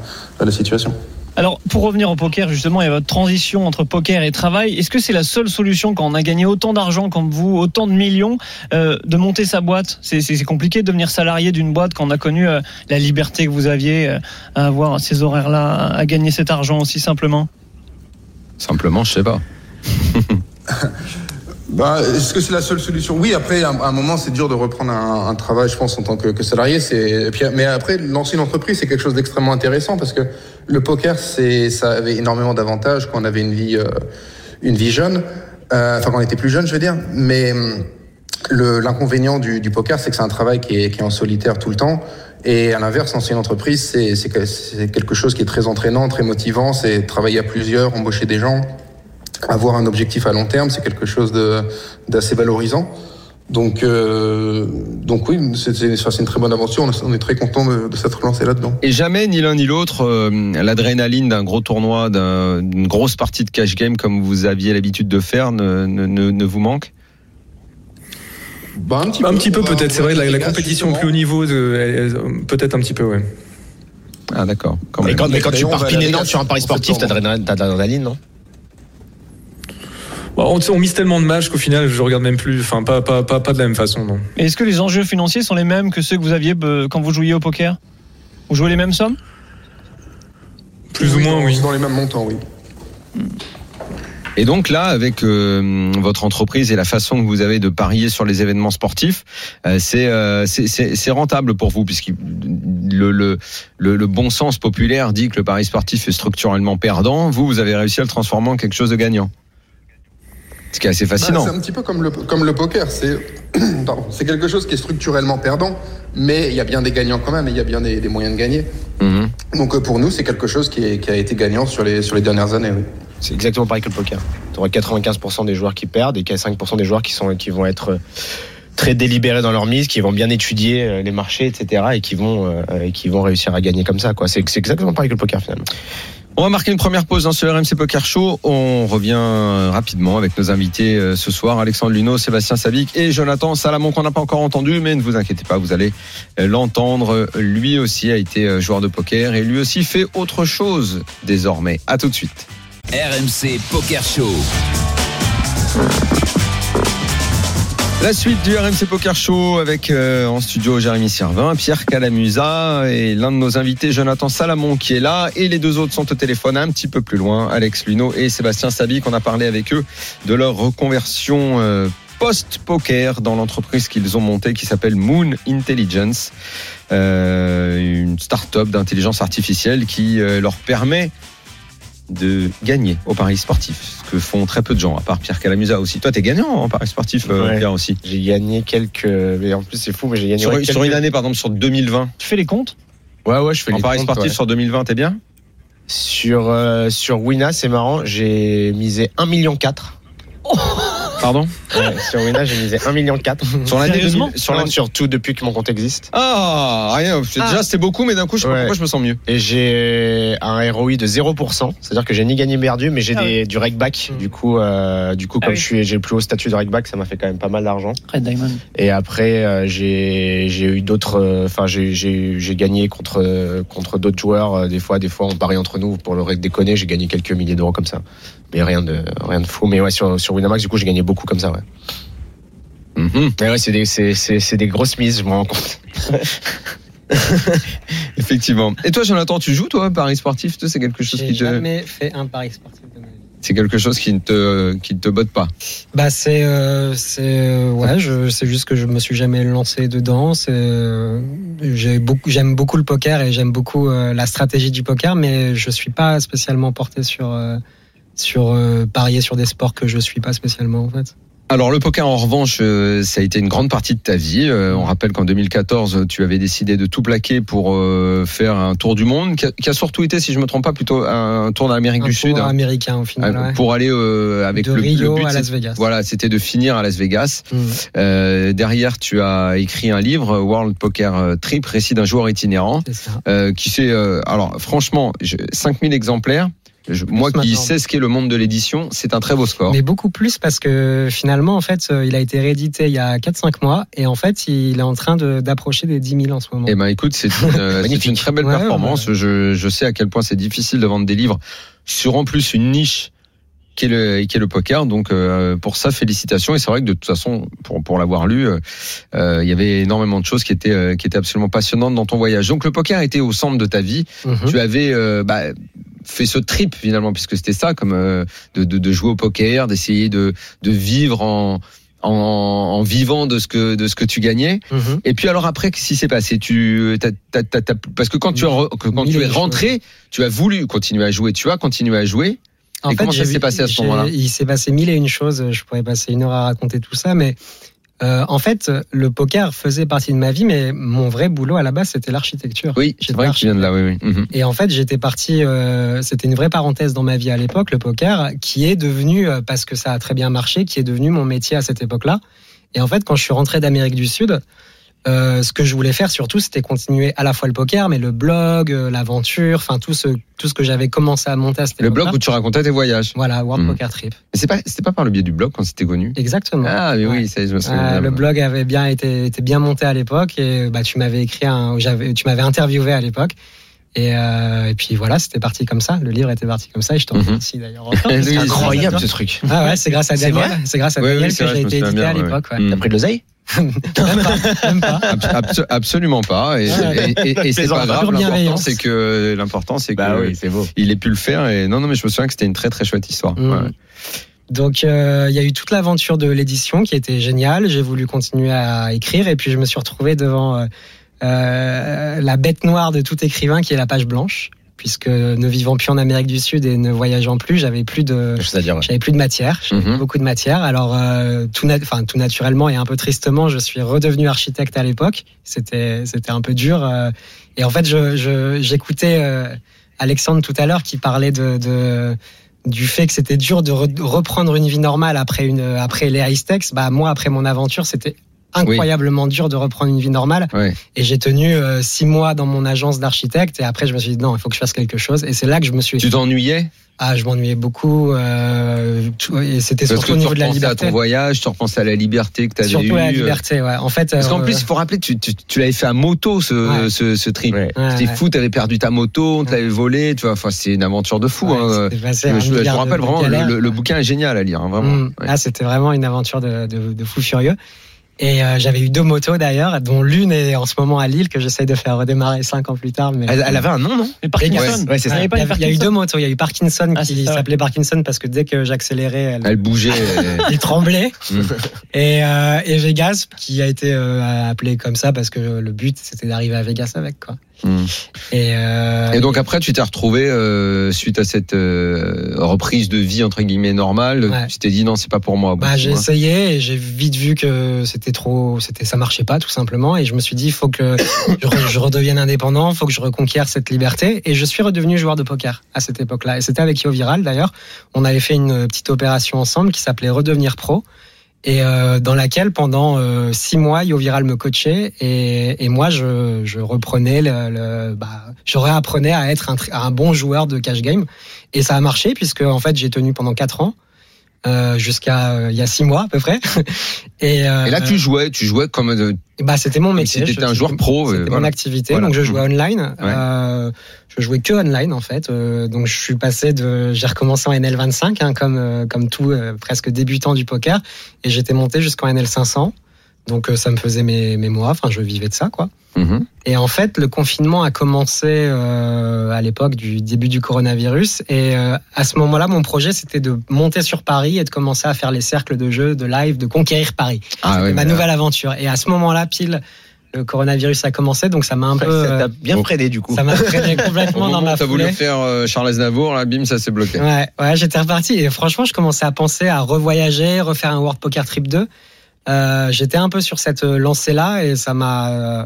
à la situation. Alors, pour revenir au poker, justement, il y a votre transition entre poker et travail. Est-ce que c'est la seule solution quand on a gagné autant d'argent comme vous, autant de millions, euh, de monter sa boîte? C'est c'est- c'est compliqué de devenir salarié d'une boîte quand on a connu euh, la liberté que vous aviez euh, à avoir ces horaires-là, à gagner cet argent aussi simplement? Simplement, je sais pas. Bah, est-ce que c'est la seule solution? Oui, après, à un, moment, c'est dur de reprendre un, un travail, je pense, en tant que, que salarié. C'est, et puis, mais après, lancer une entreprise, c'est quelque chose d'extrêmement intéressant parce que le poker, ça avait énormément d'avantages quand on avait une vie, euh, jeune. Euh, enfin, quand on était plus jeune, je veux dire. Mais le, l'inconvénient du, poker, c'est que c'est un travail qui est, en solitaire tout le temps. Et à l'inverse, lancer une entreprise, c'est c'est que- c'est quelque chose qui est très entraînant, très motivant. C'est travailler à plusieurs, embaucher des gens, avoir un objectif à long terme. C'est quelque chose d'assez valorisant. Donc, euh, donc oui, c'est c'est- ça, c'est une très bonne aventure. On est- On est très content de, de s'être lancé là-dedans. Et jamais, ni l'un ni l'autre, euh, l'adrénaline d'un gros tournoi, d'un- d'une grosse partie de cash game comme vous aviez l'habitude de faire ne, ne, ne- ne vous manque? Bah, un petit Un peu, va- peut-être, c'est vrai, la, compétition au plus haut niveau, peut-être un petit peu, ouais. Ah d'accord. quand Mais quand, mais quand tu pars va à pin la énorme Vegas sur un pari sportif, t'as de l'adrénaline- non? On, on mise tellement de matchs qu'au final, je regarde même plus, enfin, pas, pas, pas, pas de la même façon, non. Est-ce que les enjeux financiers sont les mêmes que ceux que vous aviez euh, quand vous jouiez au poker? Vous jouez les mêmes sommes? Plus ou moins, dans- oui. Dans les mêmes montants, oui. Et donc là, avec euh, votre entreprise et la façon que vous avez de parier sur les événements sportifs, euh, c'est euh, rentable pour vous, puisque le, le, le, le bon sens populaire dit que le pari sportif est structurellement perdant. Vous, vous avez réussi à le transformer en quelque chose de gagnant. Ce qui est assez Bah, c'est un petit peu comme le, comme le poker. C'est quelque chose qui est structurellement perdant, mais il y a bien des gagnants quand même et il y a bien des, des moyens de gagner. Mhm. Donc euh, pour nous, c'est quelque chose qui, est- qui a été gagnant sur les, sur les dernières années. Oui. C'est exactement pareil que le poker. Tu auras 95% des joueurs qui perdent et 5% des joueurs qui, sont, qui vont être euh, très délibérés dans leur mise, qui vont bien étudier euh, les marchés, etc. et qui vont, euh, et qui vont réussir à gagner comme ça. quoi. C'est c'est exactement pareil que le poker finalement. On va marquer une première pause dans ce RMC Poker Show. On revient euh, rapidement avec nos invités euh, ce soir, Alexandre Luno, Sébastien Sabic et Jonathan Salamon qu'on n'a pas encore entendu, mais ne vous inquiétez pas, vous allez euh, l'entendre. Lui aussi a été joueur de poker et lui aussi fait autre chose désormais. À tout de suite. RMC Poker Show. La suite du RMC Poker Show avec euh, en studio Jérémy Servin, Pierre Calamusa et l'un de nos invités Jonathan Salamon qui est là et les deux autres sont au téléphone un petit peu plus loin, Alex Luno et Sébastien Sabic. On a parlé avec eux de leur reconversion euh, post-poker dans l'entreprise qu'ils ont montée qui s'appelle Moon Intelligence, euh, une start-up d'intelligence artificielle qui euh, leur permet de gagner au paris sportif, ce que font très peu de gens, à part Pierre Calamusa aussi. Toi, t'es gagnant en paris sportif, euh, Ouais. Pierre aussi. J'ai gagné quelques. Mais en plus, c'est fou, mais j'ai gagné Sur, ouais, sur quelques- une année, par exemple, sur 2020, Tu fais les comptes? Ouais, ouais, je fais en les paris comptes, sportif ouais. sur 2020, t'es bien? Sur, euh, sur Wina, c'est marrant, j'ai misé 1,4 million. Pardon Ouais, sur Wina, j'ai misé 1,4 million. Sur l'année Sérieusement 2000 sur Sur, l'année- sur tout depuis que mon compte existe. Ah, rien. c'est- Ah. Déjà, c'était beaucoup, mais d'un coup, je sais pas pourquoi je me sens mieux. Et j'ai un ROI de 0%, c'est-à-dire que j'ai ni gagné ni perdu, mais j'ai Ah du regback. Mm. Du coup, euh, du coup, Ah comme oui. je suis, j'ai le plus haut statut de regback, ça m'a fait quand même pas mal d'argent. Red Diamond. Et après, euh, j'ai j'ai eu d'autres, euh, enfin, j'ai j'ai j'ai gagné contre euh, contre d'autres joueurs. euh, Des fois, des fois, on parie entre nous pour le déconner. J'ai gagné quelques milliers d'euros comme ça, mais rien de rien de fou. Mais ouais, sur sur Winamax, du coup, j'ai gagné beaucoup comme ça. Ouais. Mais ouais, c'est des c'est c'est c'est des grosses mises, je me rends compte. Effectivement. Et toi, Jonathan, tu joues, toi, paris sportif toi, C'est quelque chose J'ai qui te, jamais fait un pari sportif de ma vie. c'est quelque chose qui ne te, qui ne te botte pas. Bah c'est euh, c'est euh, ouais, je c'est juste que je me suis jamais lancé dedans. C'est euh, j'ai beaucoup j'aime beaucoup le poker et j'aime beaucoup euh, la stratégie du poker, mais je suis pas spécialement porté sur euh, sur euh, parier sur des sports que je suis pas spécialement en fait. Alors le poker en revanche, euh, ça a été une grande partie de ta vie. Euh, on rappelle qu'en 2014, tu avais décidé de tout plaquer pour euh, faire un tour du monde, qui a, qui a surtout été, si je me trompe pas, plutôt un tour d'Amérique Un du Sud, hein, américain au final. ouais. pour aller avec de le, Rio le but. à Las Vegas. Voilà, c'était de finir à Las Vegas. Mm. Derrière, tu as écrit un livre, World Poker Trip, récit d'un joueur itinérant, qui euh, alors franchement, je- 5000 exemplaires. Je- moi qui sais ce qu'est le monde de l'édition, c'est un très beau score. Mais beaucoup plus parce que finalement, en fait, euh, il a été réédité il y a 4-5 mois et en fait, il est en train de- d'approcher des 10 000 en ce moment. Eh ben écoute, c'est une, euh, une très belle Ouais, performance. Je, je sais à quel point c'est difficile de vendre des livres sur en plus une niche qui est le, qui est le poker. Donc euh, pour ça, félicitations. Et c'est vrai que de toute façon, pour, pour l'avoir lu, euh, euh, il y avait énormément de choses qui étaient, qui étaient absolument passionnantes dans ton voyage. Donc le poker était au centre de ta vie. Mhm. Tu avais bah, fait ce trip finalement, puisque c'était ça, comme de, de, de jouer au poker, d'essayer de, de vivre en, en, en vivant de ce que de ce que tu gagnais. Mhm. Et puis alors après, qu'est-ce qui s'est passé? Tu parce que quand tu quand tu es rentré, tu as voulu continuer à jouer, tu as continué à jouer. En Et comment ça s'est passé à ce moment-là? Il s'est passé mille et une choses. Je pourrais passer une heure à raconter tout ça, mais Euh, en fait, le poker faisait partie de ma vie, mais mon vrai boulot à la base, c'était l'architecture. Oui, c'est J'étais vrai que tu viens de là, oui, oui. Mhm. Et en fait, j'étais parti. euh, c'était une vraie parenthèse dans ma vie à l'époque, le poker, qui est devenu euh, parce que ça a très bien marché, qui est devenu mon métier à cette époque-là. Et en fait, quand je suis rentré d'Amérique du Sud, euh, ce que je voulais faire surtout, c'était continuer à la fois le poker, mais le blog, euh, l'aventure, enfin tout ce tout ce que j'avais commencé à monter à cette Le blog où tu racontais tes voyages. Voilà, World Mhm. Poker Trip. Mais c'est pas, c'était pas par le biais du blog quand c'était connu. Exactement. Ah, mais Ouais. oui, ça, je me souviens. Euh, bien. le blog avait bien été, était bien monté à l'époque et bah tu m'avais écrit un, j'avais, tu m'avais interviewé à l'époque et, euh, et puis voilà c'était parti comme ça le livre était parti comme ça et je t'en Mhm. remercie d'ailleurs encore, Oui, parce que c'est Incroyable ce truc. ah ouais c'est grâce à Daniel c'est grâce à Oui, oui, Daniel c'est que vrai, j'ai été édité à bien, ouais. l'époque ouais. Mhm. T'as pris de l'oseille? Même pas, même pas. Abs- abs- absolument pas. Et, Ouais. et- et- et c'est pas grave. L'important, c'est que l'important, c'est que Bah oui, beau. il ait pu le faire. Et non, non, mais je me souviens que c'était une très très chouette histoire. Ouais. Donc euh, il y a eu toute l'aventure de l'édition qui était géniale. J'ai voulu continuer à écrire et puis je me suis retrouvé devant euh, euh, la bête noire de tout écrivain qui est la page blanche. Puisque ne vivant plus en Amérique du Sud et ne voyageant plus, j'avais plus de, ouais. j'avais plus de matière, j'avais Mhm. beaucoup de matière. Alors euh, tout, enfin tout naturellement et un peu tristement, je suis redevenu architecte à l'époque. C'était c'était un peu dur. euh, et en fait, je je- j'écoutais euh, Alexandre tout à l'heure qui parlait de, de du fait que c'était dur de re- reprendre une vie normale après une après les Ice Techs. Bah moi après mon aventure, c'était incroyablement dur de reprendre une vie normale. Et j'ai tenu euh, six mois dans mon agence d'architecte. Et après, je me suis dit non, il faut que je fasse quelque chose. Et c'est là que je me suis. Tu t'ennuyais? Ah, je m'ennuyais beaucoup. Euh, tout- et c'était surtout au tu niveau de la repensais à liberté. ton voyage, tu repensais à la liberté que tu avais Surtout eue. la liberté, ouais. En fait, Parce qu'en euh, plus, il faut rappeler, tu, tu, tu l'avais fait à moto ce, Ouais. ce, ce trip. Ouais. C'était ouais. fou, t'avais perdu ta moto, on te l'avait volé, tu vois. Enfin, c'est une aventure de fou. Hein. passé Je, je- me rappelle vraiment, le, galères. le- le bouquin est génial à lire, hein, vraiment. Mm. Ah, c'était vraiment une aventure de, de, de fou furieux. Et euh, j'avais eu deux motos d'ailleurs, dont l'une est en ce moment à Lille que j'essaye de faire redémarrer cinq ans plus tard. Mais Elle, elle avait un nom, non Mais Parkinson. Ouais, ouais, Il y ça. avait il y, a- il y a eu deux motos. Il y a eu Parkinson Ah, qui s'appelait Parkinson parce que dès que j'accélérais, elle, Elle bougeait. il tremblait. Mm. et, euh, et Vegas, qui a été euh, appelé comme ça parce que le but c'était d'arriver à Vegas avec quoi. Mm. Et, euh, Et donc après, tu t'es retrouvé euh, suite à cette euh, reprise de vie entre guillemets normale. Ouais. Tu t'es dit non, c'est pas pour moi. bah, j'ai essayé et j'ai vite vu que c'était trop, c'était ça marchait pas tout simplement. Et je me suis dit, il faut que je, re- je redevienne indépendant, il faut que je reconquière cette liberté. Et je suis redevenu joueur de poker à cette époque-là. Et c'était avec Yo Viral d'ailleurs. On avait fait une petite opération ensemble qui s'appelait Redevenir Pro. Et euh, dans laquelle pendant euh, six mois, Yo Viral me coachait et, et moi je, je reprenais le, le bah, je réapprenais à être un, un bon joueur de cash game. Et ça a marché puisque en fait j'ai tenu pendant quatre ans euh, jusqu'à euh, il y a six mois à peu près et, euh, Et là, tu jouais, tu jouais comme euh, bah c'était mon métier si Je- un joueur pro. euh, c'était mon voilà. activité, Voilà. donc je jouais online. Ouais. Euh, je jouais que online en fait. Euh, donc je suis passé de, j'ai recommencé en NL25 hein, comme euh, comme tout euh, presque débutant du poker, et j'étais monté jusqu'en NL500. Donc euh, ça me faisait mes, mes mois. Enfin, je vivais de ça quoi. Mhm. Et en fait, le confinement a commencé euh, à l'époque du début du coronavirus. Et euh, à ce moment-là, mon projet, c'était de monter sur Paris et de commencer à faire les cercles de jeux, de live, de conquérir Paris. Ah C'était ouais, ma nouvelle aventure. Et à ce moment-là, pile, le coronavirus a commencé, donc ça m'a un peu, Ça euh, t'a bien freiné du coup. ça m'a freiné Au complètement dans ma t'as voulu faire euh, Charles Aznavour, là, bim, ça s'est bloqué. Ouais, ouais, j'étais reparti et franchement, je commençais à penser à revoyager, refaire un World Poker Trip 2. Euh, j'étais un peu sur cette lancée-là et ça m'a, euh,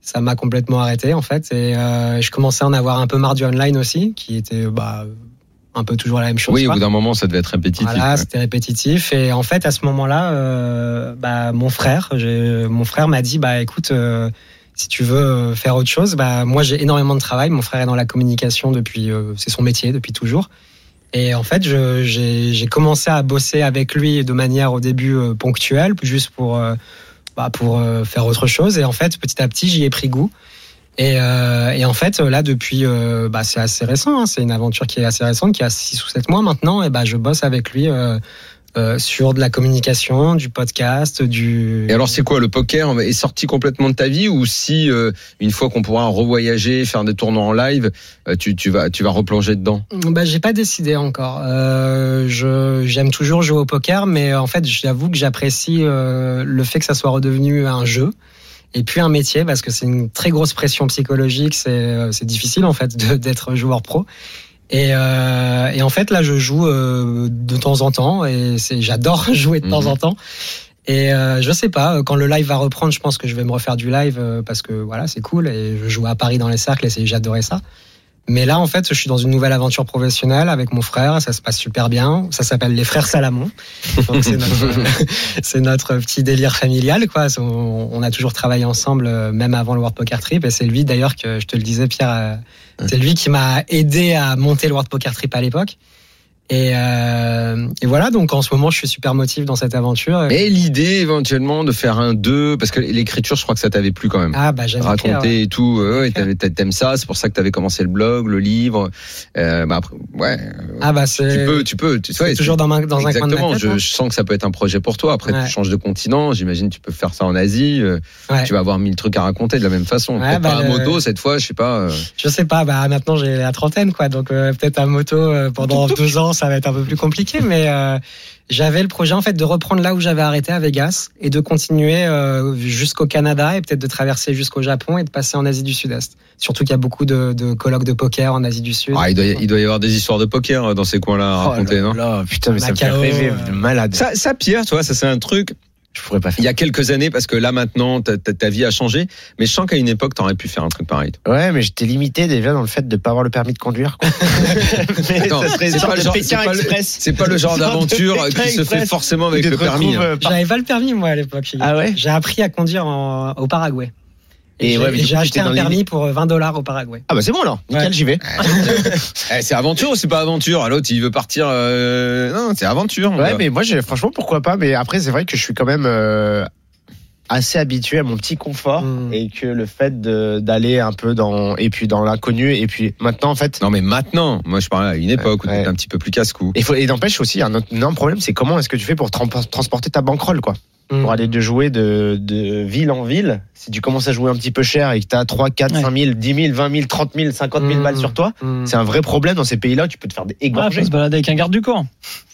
ça m'a complètement arrêté en fait. Et euh, je commençais à en avoir un peu marre du online aussi, qui était bah, un peu toujours la même chose. Oui, au bout d'un moment, ça devait être répétitif. Voilà, ouais. c'était répétitif. Et en fait, à ce moment-là, euh, bah, mon frère, mon frère m'a dit, bah, écoute, euh, si tu veux euh, faire autre chose, bah, moi, j'ai énormément de travail. Mon frère est dans la communication depuis, euh, c'est son métier depuis toujours. Et en fait, j'ai commencé à bosser avec lui de manière au début euh, ponctuelle, juste pour, euh, bah, pour euh, faire autre chose. Et en fait, petit à petit, j'y ai pris goût. Et, et en fait, là, depuis, bah, c'est assez récent. hein, c'est une aventure qui est assez récente, qui a 6 ou 7 mois maintenant. Et bah, je bosse avec lui euh, sur de la communication, du podcast, du. Et alors, c'est quoi le poker est sorti complètement de ta vie ou si euh, une fois qu'on pourra revoyager, faire des tournois en live, euh, tu, tu vas tu vas replonger dedans? Bah, j'ai pas décidé encore. Euh, je j'aime toujours jouer au poker, mais en fait, j'avoue que j'apprécie euh, le fait que ça soit redevenu un jeu et puis un métier parce que c'est une très grosse pression psychologique. C'est c'est difficile en fait d'être joueur pro. Et, euh, et en fait, là, je joue euh, de temps en temps et c'est j'adore jouer de temps Mhm. en temps. Et euh, je sais pas, quand le live va reprendre, je pense que je vais me refaire du live euh, parce que voilà, c'est cool et je joue à Paris dans les cercles et j'adorais ça. Mais là, en fait, je suis dans une nouvelle aventure professionnelle avec mon frère. Ça se passe super bien. Ça s'appelle les frères Salamon. Donc c'est notre, c'est notre petit délire familial, quoi. On, on, a toujours travaillé ensemble, euh, même avant le World Poker Trip. Et c'est lui, d'ailleurs, que je te le disais, Pierre. euh, C'est lui qui m'a aidé à monter le World Poker Trip à l'époque. Et, euh, et voilà, donc en ce moment, je suis super motivé dans cette aventure. Et l'idée éventuellement de faire un 2, parce que l'écriture, je crois que ça t'avait plu quand même. Ah bah j'aime Raconter ouais. et tout, ouais, t'aimes ça, c'est pour ça que t'avais commencé le blog, le livre. Euh, bah après, ouais, Ah bah tu c'est peux, tu peux, tu ouais, toujours dans, ma, dans un coin de Exactement, je, hein. je sens que ça peut être un projet pour toi. Après, tu changes de continent, j'imagine tu peux faire ça en Asie. euh, Ouais. Tu vas avoir mille trucs à raconter de la même façon. Bah, pas à moto cette fois, je sais pas. euh, Je sais pas, bah maintenant j'ai la trentaine quoi, donc peut-être à moto pendant deux ans ça va être un peu plus compliqué, mais euh, j'avais le projet en fait de reprendre là où j'avais arrêté à Vegas et de continuer euh, jusqu'au Canada et peut-être de traverser jusqu'au Japon et de passer en Asie du Sud-Est. Surtout qu'il y a beaucoup de, de colloques de poker en Asie du Sud. Ah, il, doit, y- il doit y avoir des histoires de poker euh, dans ces coins-là à Oh raconter, là non? là, putain, mais ça me fait rêver, de malade. ça, ça, Pierre, toi, ça c'est un truc. Je pourrais pas faire. Il y a quelques années, parce que là maintenant, ta, ta- ta vie a changé. Mais je sens qu'à une époque, t'aurais pu faire un truc pareil. Ouais, mais j'étais limité déjà dans le fait de pas avoir le permis de conduire. C'est pas le pas le- genre d'aventure qui se fait forcément avec le permis. hein. euh, J'avais pas le permis moi à l'époque. Ah ouais? J'ai appris à conduire en- au Paraguay. Et Et, ouais, j'ai- acheté un permis pour 20 dollars au Paraguay. Ah bah c'est bon alors, nickel, Ouais. j'y vais. Eh, c'est aventure ou c'est pas aventure? L'autre, il veut partir. euh, Non, c'est aventure. Ouais, mais moi, franchement, pourquoi pas. Mais après, c'est vrai que je suis quand même euh, assez habitué à mon petit confort Mm. et que le fait d'aller un peu dans et puis dans l'inconnu et puis maintenant, en fait. Non, mais maintenant, moi je parlais à une époque où Ouais. un petit peu plus casse-cou. Et, faut- et n'empêche aussi, un autre énorme problème, c'est comment est-ce que tu fais pour tran- transporter ta bankroll, quoi. Mm. Pour aller de jouer de, de ville en ville, si tu commences à jouer un petit peu cher et que tu as 3, 4, Ouais. 5 000, 10 000, 20 000, 30 000, 50 000 Mm. balles sur toi, Mm. c'est un vrai problème dans ces pays-là, tu peux te faire Ah, égorger. faut se balader avec un garde du corps.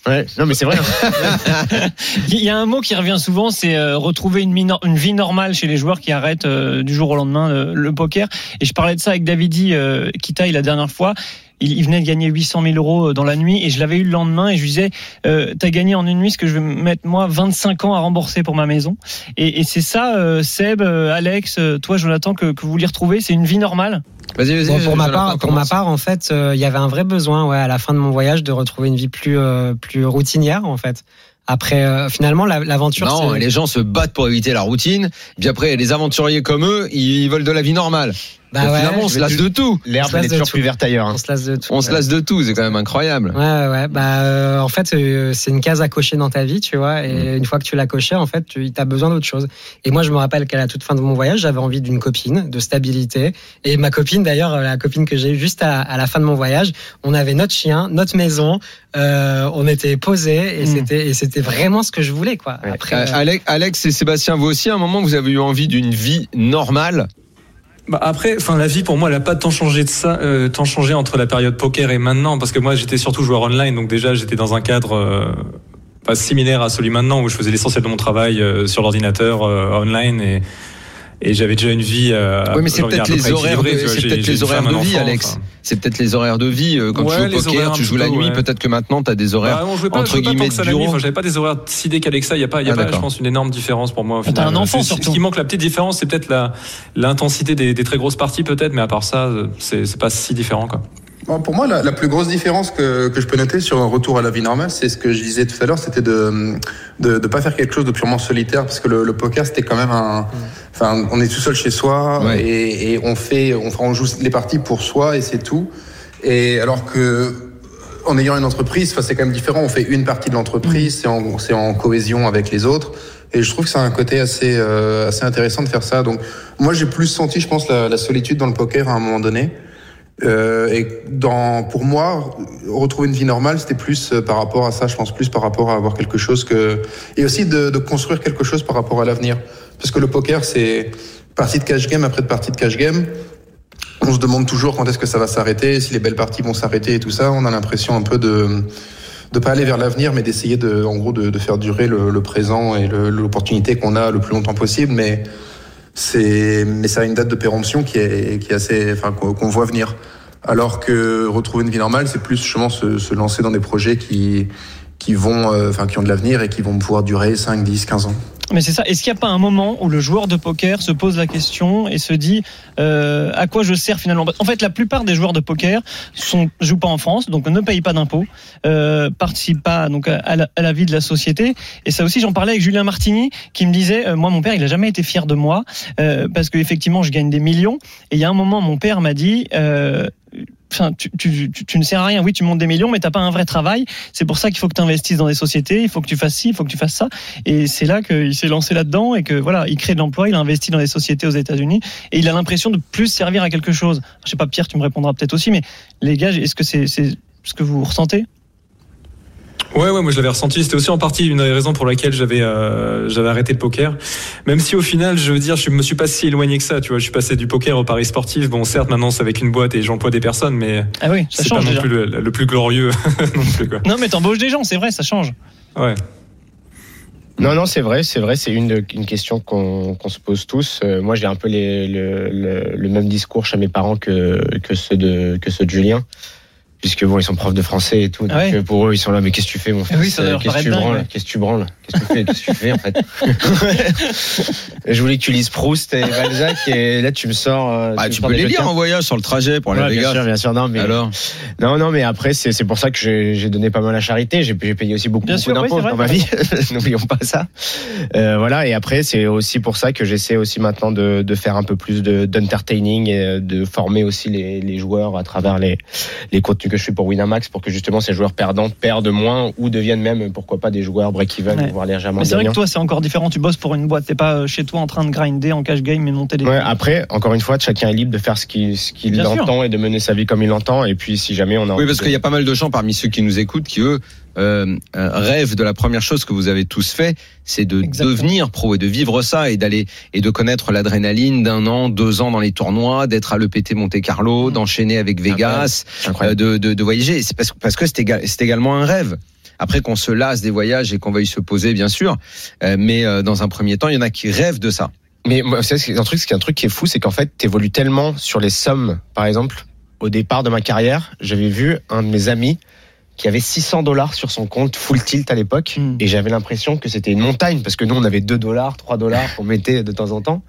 Ouais. Non, mais c'est vrai. hein. Il y a un mot qui revient souvent, c'est euh, retrouver une, minor- une vie normale chez les joueurs qui arrêtent euh, du jour au lendemain euh, le poker. Et je parlais de ça avec Davidi euh, Kitaï la dernière fois. Il, il venait de gagner 800 000 euros euh, dans la nuit et je l'avais eu le lendemain et je lui disais euh, t'as gagné en une nuit ce que je vais mettre moi 25 ans à rembourser pour ma maison et, et c'est ça euh, Seb euh, Alex euh, toi Jonathan que, que vous vouliez retrouver c'est une vie normale Vas-y, vas-y. Bon, pour ma part, pour ma part, en fait, euh, il y avait un vrai besoin, ouais, à la fin de mon voyage, de retrouver une vie plus euh, plus routinière, en fait. Après, euh, finalement, la- l'aventure. Non, c'est- les gens se battent pour éviter la routine. Puis après, les aventuriers comme eux, ils veulent de la vie normale. Bah Donc ouais, finalement, on se lasse de tout. L'herbe, est de toujours tout. plus verte ailleurs. hein. on se lasse de tout. On se lasse de tout, c'est quand même incroyable. Ouais, ouais. Bah, euh, en fait, euh, c'est une case à cocher dans ta vie, tu vois. Et une fois que tu l'as coché, en fait, tu as besoin d'autre chose. Et moi, je me rappelle qu'à la toute fin de mon voyage, j'avais envie d'une copine, de stabilité. Et ma copine, d'ailleurs, la copine que j'ai eue juste à, à la fin de mon voyage, on avait notre chien, notre maison, euh, on était posés et Mm. c'était et c'était vraiment ce que je voulais, quoi. Ouais. Après, Euh, euh, Alex, Alex et Sébastien, vous aussi, à un moment, vous avez eu envie d'une vie normale? Bah après, enfin la vie pour moi, elle a pas tant changé de ça, euh, tant changé entre la période poker et maintenant, parce que moi j'étais surtout joueur online, donc déjà j'étais dans un cadre euh, pas similaire à celui maintenant où je faisais l'essentiel de mon travail euh, sur l'ordinateur online et et j'avais déjà une vie. Euh, Oui, mais c'est peut-être les horaires, de- j'ai les horaires de vie, enfant, Alex. C'est peut-être les horaires de vie. euh, Quand Ouais, tu joues au poker, tu joues la nuit. ouais. Peut-être que maintenant, tu as des horaires. Bah, entre guillemets, bureau. J'avais pas des horaires si décalés que ça. Il y a pas, il y a Ah, pas, je pense, une énorme différence pour moi. Au T'as final. un enfant, C'est- surtout. Ce qui manque, la petite différence, c'est peut-être la l'intensité des, des très grosses parties, peut-être, mais à part ça, c'est c'est pas si différent, quoi. Pour moi, la, la plus grosse différence que, que je peux noter sur un retour à la vie normale, c'est ce que je disais tout à l'heure, c'était de de de pas faire quelque chose de purement solitaire, parce que le, le poker c'était quand même un, enfin, on est tout seul chez soi Ouais. et, et on fait, on, on joue les parties pour soi et c'est tout. Et alors que en ayant une entreprise, enfin, c'est quand même différent. On fait une partie de l'entreprise, c'est en, c'est en cohésion avec les autres. Et je trouve que c'est un côté assez, euh, assez intéressant de faire ça. Donc, moi, j'ai plus senti, je pense, la, la solitude dans le poker à un moment donné. Euh, et dans, pour moi, retrouver une vie normale, c'était plus euh, par rapport à ça, je pense plus par rapport à avoir quelque chose que, et aussi de, de construire quelque chose par rapport à l'avenir. Parce que le poker, c'est partie de cash game après partie de cash game. On se demande toujours quand est-ce que ça va s'arrêter, si les belles parties vont s'arrêter et tout ça. On a l'impression un peu de, de pas aller vers l'avenir, mais d'essayer de, en gros, de, de faire durer le, le présent et l'opportunité qu'on a le plus longtemps possible. Mais c'est, mais ça a une date de péremption qui est, qui est assez, enfin, qu'on voit venir. Alors que retrouver une vie normale, c'est plus justement se, se lancer dans des projets qui, qui vont, euh, enfin, qui ont de l'avenir et qui vont pouvoir durer 5, 10, 15 ans. Mais c'est ça. Est-ce qu'il n'y a pas un moment où le joueur de poker se pose la question et se dit euh, à quoi je sers finalement? En fait, la plupart des joueurs de poker sont jouent pas en France, donc ne payent pas d'impôts, euh, participent pas donc à la, vie de la société. Et ça aussi, j'en parlais avec Julien Martini, qui me disait euh, moi, mon père, il a jamais été fier de moi euh, parce qu'effectivement, je gagne des millions. Et il y a un moment, mon père m'a dit euh, Enfin, tu, tu, tu, tu, ne sers à rien. Oui, tu montes des millions, mais t'as pas un vrai travail. C'est pour ça qu'il faut que tu investisses dans des sociétés. Il faut que tu fasses ci, il faut que tu fasses ça. Et c'est là qu'il s'est lancé là-dedans et que voilà, il crée de l'emploi. Il a investi dans des sociétés aux États-Unis et il a l'impression de plus servir à quelque chose. Je sais pas, Pierre, tu me répondras peut-être aussi, mais les gars, est-ce que c'est ce que vous ressentez? Ouais, ouais, moi je l'avais ressenti. C'était aussi en partie une des raisons pour laquelle j'avais euh, j'avais arrêté le poker. Même si au final, je veux dire, je me suis pas si éloigné que ça. Tu vois, je suis passé du poker au pari sportif. Bon, certes, maintenant c'est avec une boîte et j'emploie des personnes, mais ah oui, c'est pas non plus le, le plus glorieux non plus quoi. Non, mais t'embauches des gens, c'est vrai, ça change. Ouais. Non, non, c'est vrai, c'est vrai, c'est une, une question qu'on se pose tous. Euh, moi, j'ai un peu le, le, le même discours chez mes parents que, que, ceux de, que ceux de Julien. Puisque bon, ils sont profs de français et tout. Donc Ah ouais. euh, pour eux, ils sont là, mais qu'est-ce que tu fais, mon fils oui, leur Qu'est-ce que tu branles ouais. Qu'est-ce que tu branles Qu'est-ce que tu fais Qu'est-ce que tu fais, en fait Je voulais que tu lises Proust et Balzac, et là, tu me sors. euh, Bah, me tu sors peux les lire en voyage sur le trajet pour aller Ouais, à bien sûr, bien sûr. Non, mais Alors, non, non, mais après, c'est pour ça que j'ai j'ai donné pas mal à charité. J'ai payé aussi beaucoup, beaucoup d'impôts dans ma vie. N'oublions pas ça. Euh, voilà. Et après, c'est aussi pour ça que j'essaie aussi maintenant de, de faire un peu plus de d'entertaining et de former aussi les, les joueurs à travers les les contenus que je fais pour Winamax pour que justement ces joueurs perdants perdent moins ou deviennent même pourquoi pas des joueurs break-even Ouais. voire légèrement Mais c'est vrai que toi, c'est encore différent. Tu bosses pour une boîte. T'es pas euh, chez toi en train de grinder en cash game et monter des. Ouais, après, encore une fois, chacun est libre de faire ce qu'il ce qu'il Bien sûr. entend et de mener sa vie comme il l'entend. Et puis, si jamais on a oui, parce de- qu'il y a pas mal de gens parmi ceux qui nous écoutent qui eux euh, euh, rêvent de la première chose que vous avez tous fait, c'est de Exactement. devenir pro et de vivre ça et d'aller et de connaître l'adrénaline d'un an, deux ans dans les tournois, d'être à l'EPT Monte Carlo, Mm. d'enchaîner avec Vegas, C'est euh, de, de, de voyager. C'est parce, parce que c'est éga- c'est également un rêve. Après qu'on se lasse des voyages et qu'on veuille se poser, bien sûr, euh, mais dans un premier temps, il y en a qui rêvent de ça. Mais moi, c'est un truc, c'est un truc qui est fou, c'est qu'en fait, t'évolues tellement sur les sommes. Par exemple, au départ de ma carrière, j'avais vu un de mes amis qui avait 600 dollars sur son compte full tilt à l'époque, Mm. et j'avais l'impression que c'était une montagne parce que nous on avait 2 dollars, 3 dollars qu'on mettait de temps en temps.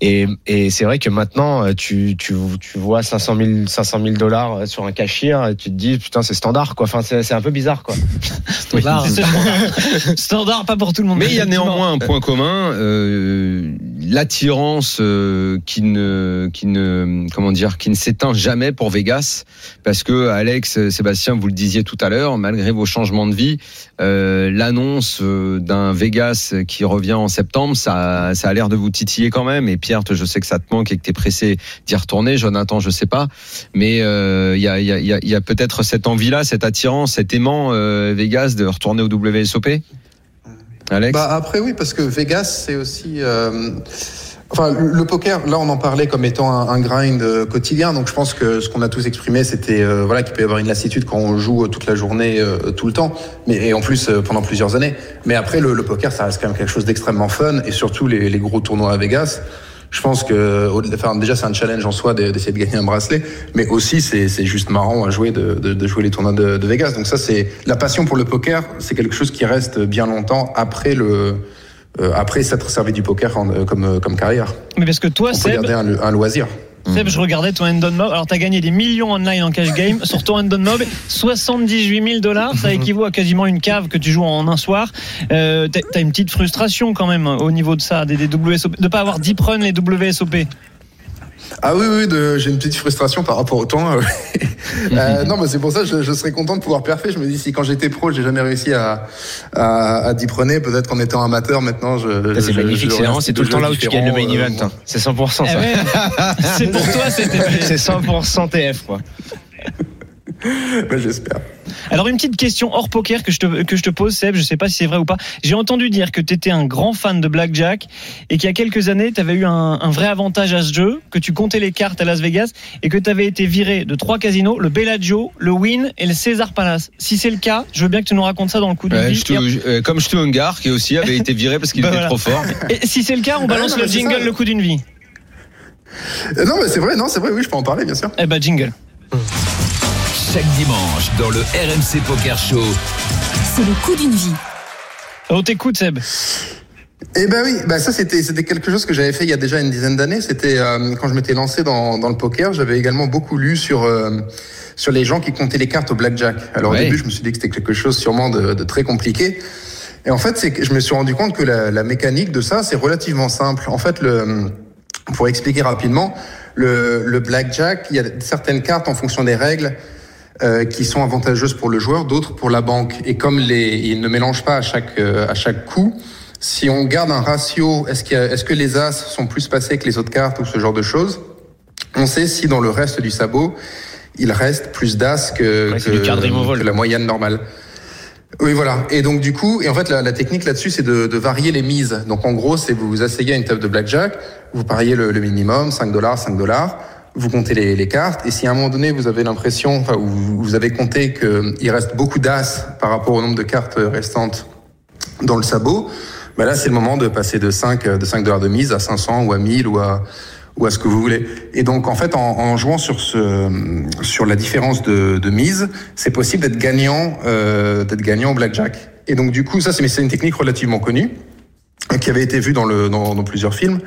Et, et c'est vrai que maintenant, euh, tu, tu, tu vois 500 000 500 000 dollars sur un cashier, et tu te dis putain c'est standard quoi. Enfin c'est c'est un peu bizarre quoi. Standard. Standard. standard, pas pour tout le monde. Mais il y a néanmoins un point commun, euh, l'attirance euh, qui ne, qui ne, comment dire, qui ne s'éteint jamais pour Vegas, parce que Alex, euh, Sébastien, vous le disiez tout à l'heure, malgré vos changements de vie, euh, l'annonce euh, d'un Vegas qui revient en septembre, ça, ça a l'air de vous titiller quand même. Et Pierre, je sais que ça te manque et que tu es pressé d'y retourner. Jonathan, je sais pas, mais euh, il y a, il y a, il y a, il y a peut-être cette envie-là, cette attirance, cet aimant euh, Vegas de retourner au WSOP. Alex. Bah après oui, parce que Vegas c'est aussi. Euh, Enfin, le poker, là, on en parlait comme étant un, un grind euh, quotidien. Donc, je pense que ce qu'on a tous exprimé, c'était euh, voilà qu'il peut y avoir une lassitude quand on joue euh, toute la journée, euh, tout le temps, mais et en plus euh, pendant plusieurs années. Mais après, le, le poker, ça reste quand même quelque chose d'extrêmement fun, et surtout les, les gros tournois à Vegas. Je pense que, enfin, déjà, c'est un challenge en soi de- d'essayer de gagner un bracelet, mais aussi c'est juste marrant à jouer de, de, de jouer les tournois de, de Vegas. Donc ça, c'est la passion pour le poker, c'est quelque chose qui reste bien longtemps après le euh, après s'être servi du poker en- euh, comme euh, comme carrière. Mais parce que toi, garder un, un loisir. Seb, je regardais ton Endon Mob. Alors, t'as gagné des millions online en cash game. Sur ton Endon Mob, 78 000 dollars. Ça équivaut à quasiment une cave que tu joues en un soir. Euh, t'as- T'as une petite frustration quand même au niveau de ça, des, des WSOP, de pas avoir deep run les WSOP. Ah oui, oui, j'ai une petite frustration par rapport au temps. Euh, euh, non, mais c'est pour ça que je, je serais content de pouvoir perfer. Je me dis, si quand j'étais pro, j'ai jamais réussi à, à, à diproner, peut-être qu'en étant amateur, maintenant, je. Ça, C'est je- magnifique, je- c'est vraiment, c'est tout le temps là où tu gagnes le main différent, event. euh, hein. C'est 100% ça. Eh ouais. C'est pour toi, c'était. C'est 100% TF quoi. Ouais, J'espère. Alors une petite question hors poker que je te, que je te pose Seb, je sais pas si c'est vrai ou pas. J'ai entendu dire que tu étais un grand fan de blackjack et qu'il y a quelques années tu avais eu un, un vrai avantage à ce jeu, que tu comptais les cartes à Las Vegas et que tu avais été viré de trois casinos, le Bellagio, le Wynn et le César Palace. Si c'est le cas, je veux bien que tu nous racontes ça dans le coup de Ouais, vie. je te- euh, comme je te Hungar, qui aussi avait été viré parce qu'il Bah était voilà. trop fort. Et si c'est le cas, on balance non, le jingle ça. le coup d'une vie. Euh, Non, mais c'est vrai, non, c'est vrai, oui, je peux en parler, bien sûr. Eh ben jingle. Chaque dimanche, dans le RMC Poker Show, C'est le coup d'une vie. On t'écoute Seb. Eh ben oui, bah ça c'était c'était quelque chose que j'avais fait il y a déjà une dizaine d'années. C'était euh, quand je m'étais lancé dans, dans le poker, j'avais également beaucoup lu sur euh, sur les gens qui comptaient les cartes au blackjack. Alors Ouais. au début, je me suis dit que c'était quelque chose sûrement de, de très compliqué. Et en fait, c'est que je me suis rendu compte que la, la mécanique de ça, c'est relativement simple. En fait, le pour expliquer rapidement, le, le blackjack, il y a certaines cartes en fonction des règles euh, qui sont avantageuses pour le joueur, d'autres pour la banque. Et comme les, ils ne mélangent pas à chaque euh, à chaque coup, si on garde un ratio, est-ce a- est-ce que les as sont plus passés que les autres cartes ou ce genre de choses On sait si dans le reste du sabot, il reste plus d'as que, Ouais, que la moyenne normale. Oui, voilà. Et donc du coup, et en fait, la, la technique là-dessus, c'est de, de varier les mises. Donc en gros, c'est vous vous asseyez à une table de blackjack, vous pariez le, le minimum, 5 dollars, 5 dollars, vous comptez les, les cartes, et si à un moment donné vous avez l'impression, enfin, vous, vous avez compté qu'il reste beaucoup d'as par rapport au nombre de cartes restantes dans le sabot, bah là c'est le moment de passer de 5 de 5 dollars de mise à 500 ou à 1000 ou à ou à ce que vous voulez. Et donc en fait en, en jouant sur ce sur la différence de, de mise, c'est possible d'être gagnant euh, d'être gagnant au blackjack. Et donc du coup ça c'est une technique relativement connue qui avait été vue dans le dans, dans plusieurs films,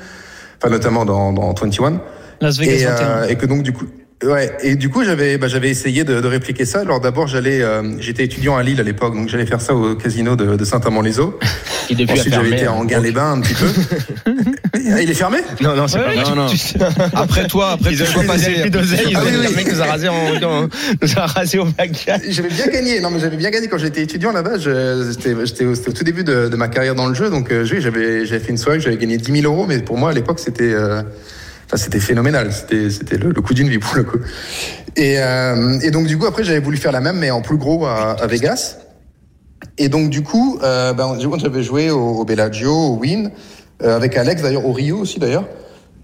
enfin notamment dans dans 21 Las Vegas et, 21. euh, et que donc du coup ouais et du coup j'avais bah, j'avais essayé de, de répliquer ça alors d'abord j'allais euh, j'étais étudiant à Lille à l'époque donc j'allais faire ça au casino de, de Saint-Amand-les-Eaux a ensuite j'avais fermé. été hein. Anguin-les-Bains un petit peu il est fermé? Non, non, c'est Ouais, pas non, non. Après toi, après passé. Ils Ah oui, oui. le mec nous a rasé en, en- nous a rasé au blackjack. j'avais bien gagné non mais j'avais bien gagné quand j'étais étudiant là-bas je- j'étais j'étais au, c'était au tout début de, de ma carrière dans le jeu donc euh, j'avais j'avais fait une soirée j'avais gagné 10 000 euros mais pour moi à l'époque c'était euh, Enfin, c'était phénoménal, c'était c'était le, coup d'une vie pour le coup. Et, euh, et donc du coup après j'avais voulu faire la même mais en plus gros à, à Vegas. Et donc du coup, euh, ben, j'avais joué au, au Bellagio, au Win, euh, avec Alex d'ailleurs, au Rio aussi d'ailleurs.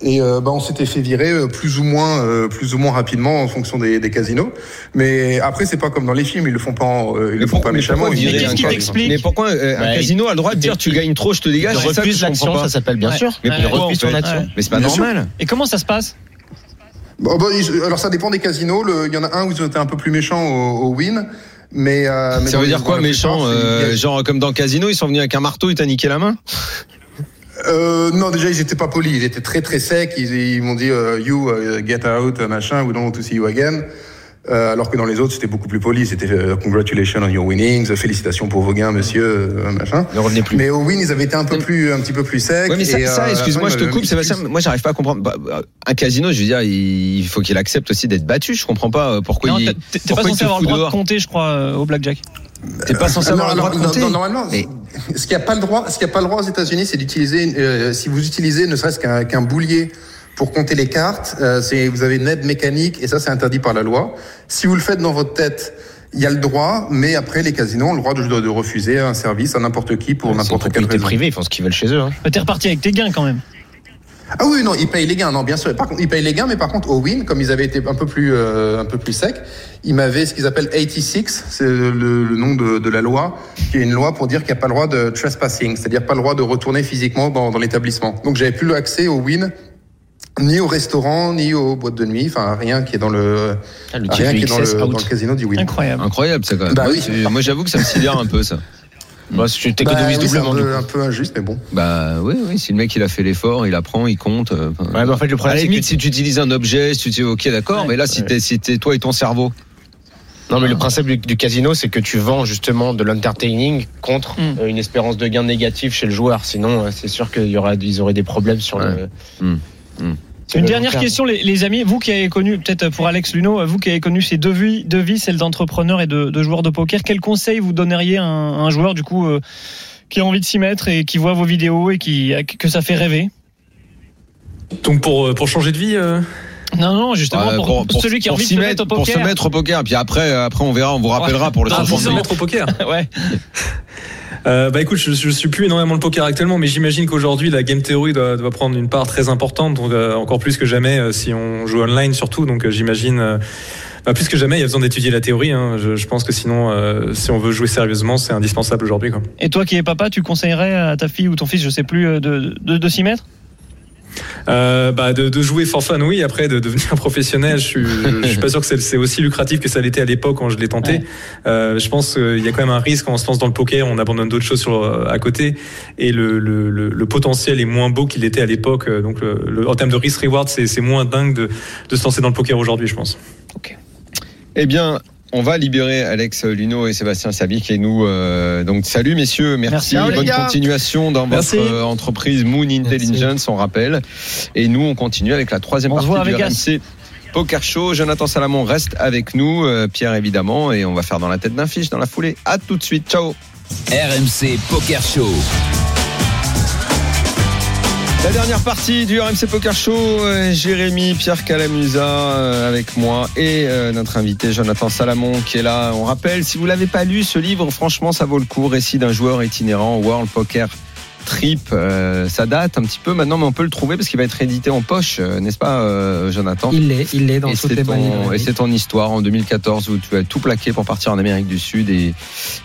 Et euh, ben, on s'était fait virer euh, plus ou moins, euh, plus ou moins rapidement en fonction des, des casinos. Mais après, c'est pas comme dans les films, ils le font pas, en- euh, ils le font pas méchamment. Mais qu'est-ce qui casino t'explique Mais pourquoi euh, un Ouais, casino a le droit de dire tu gagnes trop, je te dégage refuse je comprends l'action, ça s'appelle bien Ouais. sûr. Mais Ouais. Il pourquoi refuse fait action. Ouais. Mais c'est pas Bien sûr. normal. Et comment ça se passe Bon, bon, ils- alors ça dépend des casinos. Le- Il y en a un où ils ont été un peu plus méchants au, au Win. Mais, euh, mais Ça veut dire quoi méchant euh, Genre comme dans Casino, ils sont venus avec un marteau, ils t'a niqué la main Euh, non, déjà, ils étaient pas polis. Ils étaient très, très secs. Ils, ils m'ont dit, euh, you, uh, get out, machin, we don't want to see you again. Euh, alors que dans les autres, c'était beaucoup plus poli. C'était euh, congratulations on your winnings, félicitations pour vos gains, monsieur, euh, machin. Ne revenez plus. Mais au win, ils avaient été un peu plus, un petit peu plus secs. Ouais, mais ça, ça, euh, excuse-moi, je te coupe, Sébastien. Moi, j'arrive pas à comprendre. Bah, Un casino, je veux dire, il faut qu'il accepte aussi d'être battu. Je comprends pas euh, pourquoi Non, il. t'es- pas censé avoir le droit de compter, je crois, euh, au blackjack. T'es pas censé Ah, avoir non, le droit de compter. non, Normalement, Mais- ce qu'il n'y a pas le droit, ce qu'il y a pas le droit aux États-Unis, c'est d'utiliser, euh, si vous utilisez ne serait-ce qu'un qu'un boulier pour compter les cartes, euh, c'est vous avez une aide mécanique et ça c'est interdit par la loi. Si vous le faites dans votre tête, il y a le droit, mais après les casinos ont le droit de, de- refuser un service à n'importe qui pour une n'importe quelle raison. privée, ils font ce qu'ils veulent chez eux. hein. Mais T'es reparti avec tes gains quand même. Ah oui, non, ils payent les gains, non, bien sûr. Par contre, ils payent les gains, mais par contre, au win, comme ils avaient été un peu plus, euh, un peu plus secs, ils m'avaient ce qu'ils appellent 86, c'est le, le nom de, de la loi, qui est une loi pour dire qu'il n'y a pas le droit de trespassing, c'est-à-dire pas le droit de retourner physiquement dans, dans l'établissement. Donc, j'avais plus accès au win, ni au restaurant, ni aux boîtes de nuit, enfin, rien qui est dans le, Ah, le rien qui est dans le, dans le casino du win. Incroyable. Incroyable, ça quand même. Bah oui. Moi, j'avoue que ça me sidère un peu, ça. Bah, tu Bah, t'économises oui, c'est un doublement. peu, coup. un peu injuste, mais bon. Bah oui, oui. Si le mec il a fait l'effort, il apprend, il compte. euh, Ouais, mais en fait, le à problème, la c'est limite, que- si tu utilises un objet, si tu dis ok, d'accord, Ouais. mais là, si t'es si toi et ton cerveau. Non, mais le principe du, du casino, c'est que tu vends justement de l'entertaining contre Mm. euh, une espérance de gain négatif chez le joueur. Sinon, euh, c'est sûr qu'il y aura, ils auraient des problèmes sur le. Mm. Mm. Une dernière terme. question, les, les amis. Vous qui avez connu, peut-être pour Alex Luno, vous qui avez connu ces deux vies, deux vies celle d'entrepreneur et de, de joueur de poker, quel conseil vous donneriez à un, à un joueur du coup euh, qui a envie de s'y mettre et qui voit vos vidéos et qui que ça fait rêver? Donc pour, euh, pour changer de vie, euh, Non, non, justement pour, pour celui qui a pour envie de s'y se mettre, mettre au pour se poker. mettre au poker. Puis après, euh, après on verra, on vous rappellera pour le bah, pour se 130 mettre au poker. ouais. Euh, bah écoute, je, je suis plus énormément le poker actuellement, mais j'imagine qu'aujourd'hui la game theory doit, doit prendre une part très importante, donc euh, encore plus que jamais euh, si on joue online surtout. Donc euh, j'imagine, euh, bah, plus que jamais, il y a besoin d'étudier la théorie. hein. Je, je pense que sinon, euh, si on veut jouer sérieusement, c'est indispensable aujourd'hui. Et toi qui es papa, tu conseillerais à ta fille ou ton fils, je sais plus, de, de, de s'y mettre? Euh, bah de, de, jouer for fun, oui. Après, de devenir professionnel, je suis, je, suis pas sûr que c'est aussi lucratif que ça l'était à l'époque quand je l'ai tenté. Ouais. Euh, je pense qu'il y a quand même un risque quand on se lance dans le poker, on abandonne d'autres choses sur, à côté, et le, le, le, le potentiel est moins beau qu'il était à l'époque. Donc, le, en termes de risk-reward, c'est moins dingue de, de se lancer dans le poker aujourd'hui, je pense. Ok. Eh bien, on va libérer Alex Luno et Sébastien Sabic et nous. Euh, donc salut messieurs, merci, merci bonne continuation dans merci. votre euh, entreprise Moon Intelligence, merci. on rappelle. Et nous on continue avec la troisième on partie du RMC Poker Show. Jonathan Salamon reste avec nous, euh, Pierre évidemment, et on va faire dans la tête d'un fiche dans la foulée. À tout de suite, ciao. RMC Poker Show. La dernière partie du RMC Poker Show, euh, Jérémy, Pierre Calamusa euh, avec moi et euh, notre invité Jonathan Salamon qui est là. On rappelle, si vous l'avez pas lu, ce livre, franchement, ça vaut le coup. Récit d'un joueur itinérant, World Poker Trip, euh, ça date un petit peu maintenant, mais on peut le trouver parce qu'il va être édité en poche, euh, n'est-ce pas, euh, Jonathan? Il l'est, il l'est dans et toutes les ton, Et c'est ton histoire en 2014 où tu as tout plaqué pour partir en Amérique du Sud et,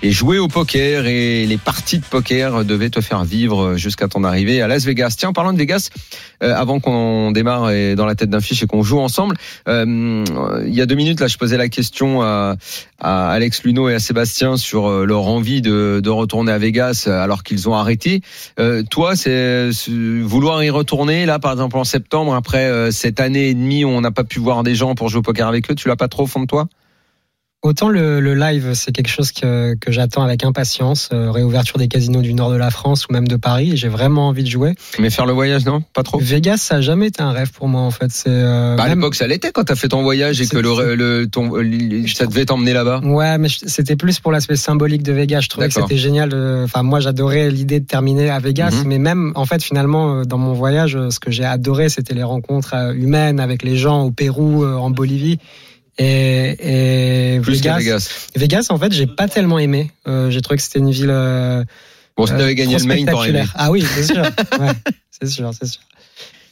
et jouer au poker et les parties de poker devaient te faire vivre jusqu'à ton arrivée à Las Vegas. Tiens, en parlant de Vegas, euh, avant qu'on démarre et dans la tête d'un fiche et qu'on joue ensemble, euh, il y a deux minutes là, je posais la question à, à Alex Luno et à Sébastien sur leur envie de, de retourner à Vegas alors qu'ils ont arrêté. Euh, toi, c'est vouloir y retourner là, par exemple en septembre, après euh, cette année et demie où on n'a pas pu voir des gens pour jouer au poker avec eux, tu l'as pas trop au fond de toi? Autant le, le, live, c'est quelque chose que, que j'attends avec impatience. Euh, réouverture des casinos du nord de la France ou même de Paris. J'ai vraiment envie de jouer. Mais faire le voyage, non? Pas trop Vegas, ça a jamais été un rêve pour moi, en fait. C'est, euh, bah, à l'époque, ça l'était quand t'as fait ton voyage et que le, le, ton, ça devait t'emmener là-bas. Ouais, mais c'était plus pour l'aspect symbolique de Vegas. Je trouvais que c'était génial. Enfin, moi, j'adorais l'idée de terminer à Vegas. Mm -hmm. Mais même, en fait, finalement, dans mon voyage, ce que j'ai adoré, c'était les rencontres humaines avec les gens au Pérou, en Bolivie. Et, et Vegas, Vegas, Vegas, en fait, j'ai pas tellement aimé. Euh, j'ai trouvé que c'était une ville. Euh, bon, si t'avais gagné le main, t'aurais aimé. Ah oui, c'est sûr. ouais, c'est sûr, c'est sûr.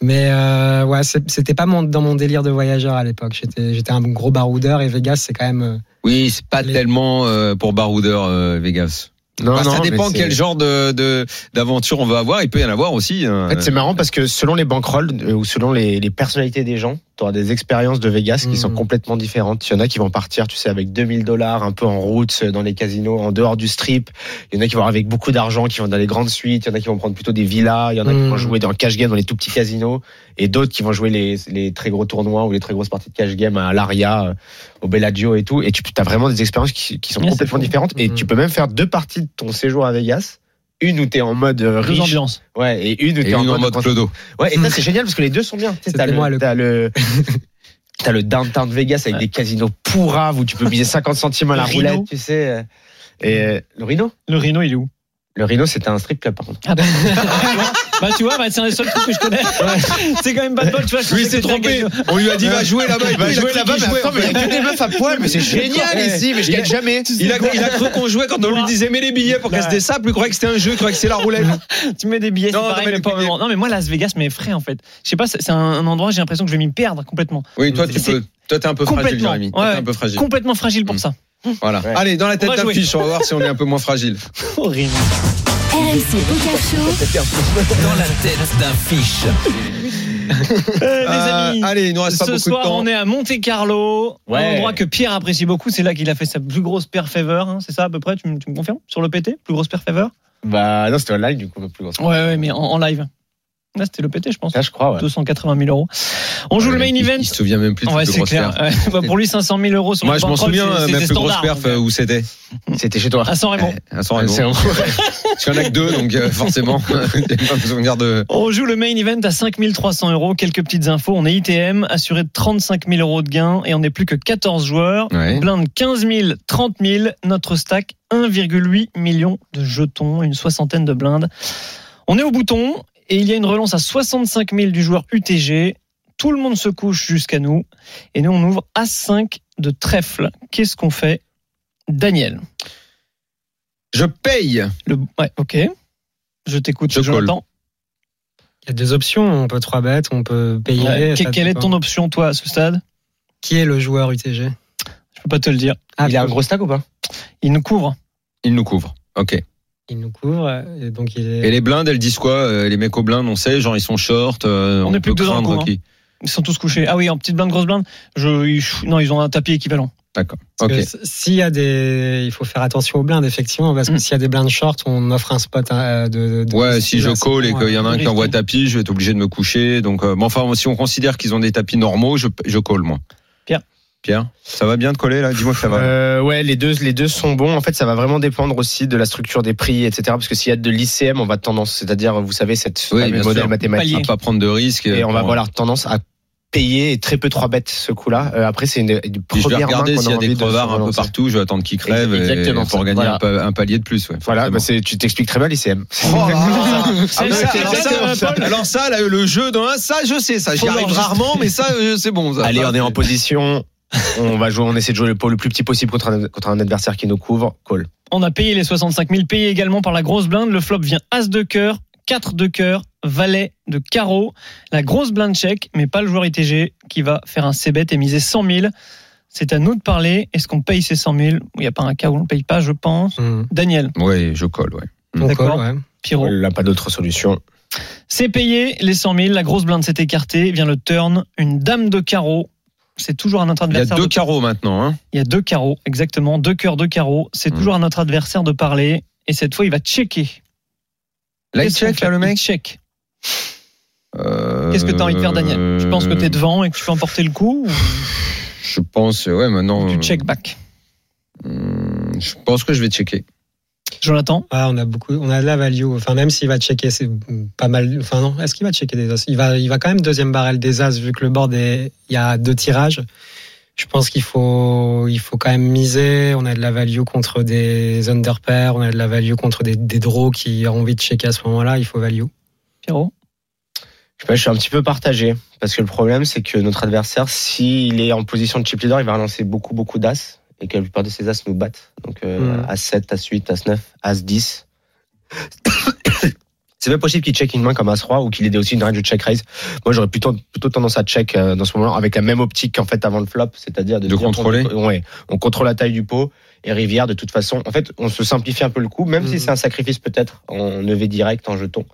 Mais euh, ouais, c'était pas mon, dans mon délire de voyageur à l'époque. J'étais, j'étais un gros baroudeur et Vegas, c'est quand même. euh, Oui, c'est pas les- tellement euh, pour baroudeur euh, Vegas. Non, Bah, non, ça dépend quel genre de de- d'aventure on veut avoir. Il peut y en avoir aussi. hein. En fait, c'est marrant parce que selon les bankrolls euh, ou selon les, les personnalités des gens, tu auras des expériences de Vegas qui sont complètement différentes. Il y en a qui vont partir, tu sais, avec 2000 dollars un peu en route euh, dans les casinos, en dehors du strip. Il y en a qui vont avec beaucoup d'argent, qui vont dans les grandes suites. Il y en a qui vont prendre plutôt des villas. Il y en a qui vont jouer dans le cash game dans les tout petits casinos. Et d'autres qui vont jouer les, les très gros tournois ou les très grosses parties de cash game à l'Aria, euh, au Bellagio et tout. Et tu as vraiment des expériences qui, qui sont complètement différentes. Et Mhm. tu peux même faire deux parties de ton séjour à Vegas. Une où t'es en mode euh, riche. ambiances. Ouais, et une où t'es une en en mode, mode clodo. Ouais, et ça c'est génial parce que les deux sont bien. T'as le, le- t'as le, t'as le downtown de Vegas avec des casinos pourraves où tu peux miser 50 centimes à la Le roulette, tu sais. euh, Et euh, le Rhino? Le Rhino, il est où? Le Rhino c'était un strip club par contre. ah bah, bah, tu vois, bah, c'est un des seuls trucs que je connais. C'est quand même pas de bol, tu vois. je Lui, s'est trompé. On lui a dit va jouer là-bas. Il va jouer là-bas. mais attends, mais il y a que des meufs à poil, mais c'est génial Ouais. ici, mais je Il gagne a- jamais. Il a, il a cru qu'on jouait quand on lui disait mets les billets pour qu'elle se désape. Lui croyait que c'était un jeu, il croyait que c'est la roulette. Tu mets des billets, c'est Non, pareil, non, mais pas. Non, mais moi, Las Vegas, mes frais, en fait. Je sais pas, c'est un, endroit, j'ai l'impression que je vais m'y perdre complètement. Oui, toi, tu peux. Toi, t'es un peu fragile, Complètement. Jérémy. Ouais. un peu fragile. Complètement fragile pour Mm. ça. Voilà. Ouais. Allez, dans la tête d'affiche, on va voir si on est un peu moins fragile. Horrible. RMC Poker Show. Dans la tête d'un fiche. Euh, les Euh, amis. allez, il nous reste pas Ce beaucoup soir, de temps. on est à Monte Carlo, un Ouais. endroit que Pierre apprécie beaucoup. C'est là qu'il a fait sa plus grosse paire favor. hein. C'est ça à peu près, tu, me- tu me confirmes? Sur le PT Plus grosse paire favor Bah non, c'était online du coup, plus gros. Ouais, ouais, mais en, en live. Là, c'était le PT, je pense. Ça, je crois, ouais. 280 000 euros. On joue le main Il- event. Il se souvient même plus de Ouais, c'est clair. Bah, pour lui, 500 000 euros sur Moi, je m'en souviens, euh, ma plus grosse perf, euh, où c'était. C'était chez toi. À San Raymond. À San Raymond. Y en a que deux, donc euh, forcément, pas souvenir de. On joue le main event à 5300 euros. Quelques petites infos. On est ITM, assuré de 35 000 euros de gains et on n'est plus que 14 joueurs. Ouais. Blinde 15 000, 30 000. Notre stack 1,8 million de jetons, une soixantaine de blindes. On est au bouton et il y a une relance à 65 000 du joueur UTG. Tout le monde se couche jusqu'à nous et nous on ouvre à 5 de trèfle. Qu'est-ce qu'on fait Daniel? Je paye. Le... Ouais, ok. Je t'écoute, Je Jonathan. Il y a des options. On peut 3 bêtes, on peut payer. Ouais. ça Que- Quelle est ton option, toi, à ce stade? Qui est le joueur UTG Je peux pas te le dire. Ah, Il a un gros stack ou pas? Il nous couvre. Il nous couvre. Ok. Il nous couvre. Et donc il est. Et les blindes, elles disent quoi Euh, Les mecs aux blindes, on sait, genre ils sont short. euh, On est plus peut que deux qui Ils sont tous couchés. Ah oui, en petite blinde, grosse blinde. Je, ils- non, ils ont un tapis équivalent. D'accord. Parce Ok. que s- S'il y a des, il faut faire attention aux blindes effectivement parce que Mm. s'il y a des blindes short, on offre un spot euh, de. de- Ouais, de- si je call et qu'il y en a un qui envoie tapis, je vais être obligé de me coucher. Donc, euh, mais enfin, si on considère qu'ils ont des tapis normaux, je, je call moi. Pierre. Ça va bien de coller là? Dis-moi que ça va. Euh, ouais, les deux, les deux sont bons. En fait, ça va vraiment dépendre aussi de la structure des prix, etc. Parce que s'il y a de l'ICM, on va tendance, c'est-à-dire, vous savez, cette Oui, modèle mathématique. À pas prendre de risques. Et on va avoir tendance à payer et très peu trois bêtes ce coup-là. Euh, après, c'est une, une je vais regarder s'il y a des de crevards un peu partout. Je vais attendre qu'ils crèvent et- pour gagner Voilà. un, pa- un palier de plus. Ouais, Voilà, bah tu t'expliques très bien l'ICM. Oh. Ah, alors, ça, là, le jeu dans un, ça, je sais, ça, j'y arrive rarement, mais ça, euh, c'est bon. Ça, Allez, on est en position. On va jouer, on essaie de jouer le pot le plus petit possible contre un, contre un adversaire qui nous couvre. Call. On a payé les 65 000, payé également par la grosse blinde. Le flop vient As de cœur, 4 de cœur, Valet de carreau. La grosse blinde chèque, mais pas le joueur ITG qui va faire un C-bet et miser 100 000. C'est à nous de parler. Est-ce qu'on paye ces 100 000 Il n'y a pas un cas où on ne paye pas, je pense. Mm. Daniel, Ouais, je colle, ouais. On D'accord. ouais. Pierrot. On n'a pas d'autre solution. C'est payé, les 100 000. La grosse blinde s'est écartée. Vient le turn, une dame de carreau. C'est toujours à notre Il y a adversaire. deux de- carreaux maintenant, hein. Il y a deux carreaux, exactement. Deux cœurs, deux carreaux. C'est Hmm. toujours à notre adversaire de parler. Et cette fois, il va checker. Là, il check, là, le Il mec. check. Euh, Qu'est-ce que tu as envie de faire, Daniel Tu penses que tu es devant et que tu peux emporter le coup ou Je pense, ouais, maintenant. tu check back euh, Je pense que je vais checker. Jonathan Ah, on a beaucoup, on a de la value. Enfin, même s'il va checker, c'est pas mal. Enfin, non, est-ce qu'il va checker des as? Il va, il va quand même deuxième barrel des as vu que le board est, il y a deux tirages. Je pense qu'il faut, il faut quand même miser. On a de la value contre des underpairs, on a de la value contre des, des draws qui ont envie de checker à ce moment-là. Il faut value. Pierrot Je, sais pas, je suis un petit peu partagé parce que le problème c'est que notre adversaire, s'il est en position de chip leader, il va relancer beaucoup beaucoup d'as et que la plupart de ces as nous battent. Donc euh, Mm. as 7, as 8, as 9, as 10. C'est même possible qu'il check une main comme as 3 ou qu'il ait aussi une range de check raise. Moi, j'aurais plutôt, plutôt tendance à check euh, dans ce moment-là avec la même optique qu'en fait avant le flop, c'est-à-dire de, contrôler ouais, on contrôle la taille du pot et rivière de toute façon. En fait, on se simplifie un peu le coup, même si Mhm. c'est un sacrifice peut-être en EV direct, en jeton.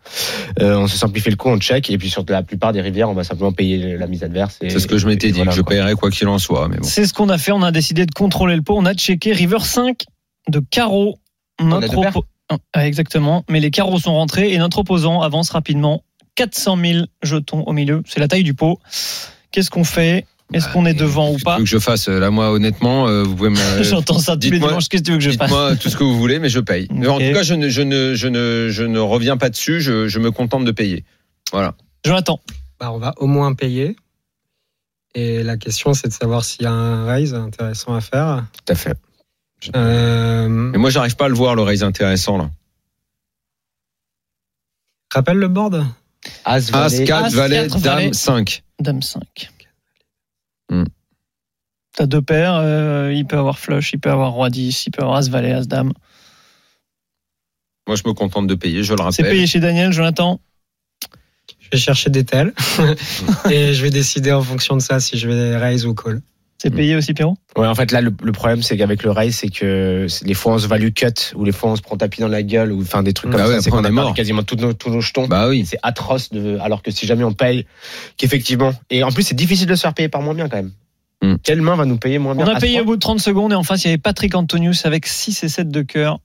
Euh, on se simplifie le coup, on check et puis sur la plupart des rivières, on va simplement payer la mise adverse. C'est ce que je m'étais dit, voilà, que je quoi. paierais quoi qu'il en soit. Bon. C'est ce qu'on a fait. On a décidé de contrôler le pot. On a checké river 5 de carreau. a Notre deux paires oppo- Ah, Exactement. Mais les carreaux sont rentrés et notre opposant avance rapidement. 400 000 jetons au milieu. C'est la taille du pot. Qu'est-ce qu'on fait? Est-ce qu'on est devant ou Tu pas veux que je fasse euh, Là, moi, honnêtement, euh, vous pouvez me. J'entends ça tous les dimanches. Qu'est-ce que tu veux que je fasse Dites-moi tout ce que vous voulez, mais je paye. Mais En tout cas, je ne, je ne, je ne, je ne reviens pas dessus. Je, je me contente de payer. Voilà. Jonathan. Bah, on va au moins payer. Et la question, c'est de savoir s'il y a un raise intéressant à faire. Tout à fait. Euh, Mais moi, j'arrive pas à le voir le raise intéressant là. rappelle le board. As, As, valet, 4, As, valet, dame, valet. 5. Dame 5. Hmm. T'as deux paires. euh, il peut avoir flush, il peut avoir roi 10, il peut avoir as valet, as dame. Moi, je me contente de payer, je le C'est rappelle. payé chez Daniel, Jonathan? Je vais chercher des tels et je vais décider en fonction de ça si je vais raise ou call. C'est payé aussi, Pierrot? Ouais, en fait, là, le, le problème, c'est qu'avec le raise, c'est que les fois on se value cut ou les fois on se prend tapis dans la gueule ou enfin des trucs Bah comme ouais, ça, c'est qu'on on a mort. quasiment tous nos, tous nos jetons. Bah oui. C'est atroce de, alors que si jamais on paye, qu'effectivement, et en plus c'est difficile de se faire payer par moins bien quand même. Hmm. Quelle main va nous payer moins bien On a payé au bout de 30 secondes et en face, il y avait Patrick Antonius avec 6 et 7 de cœur.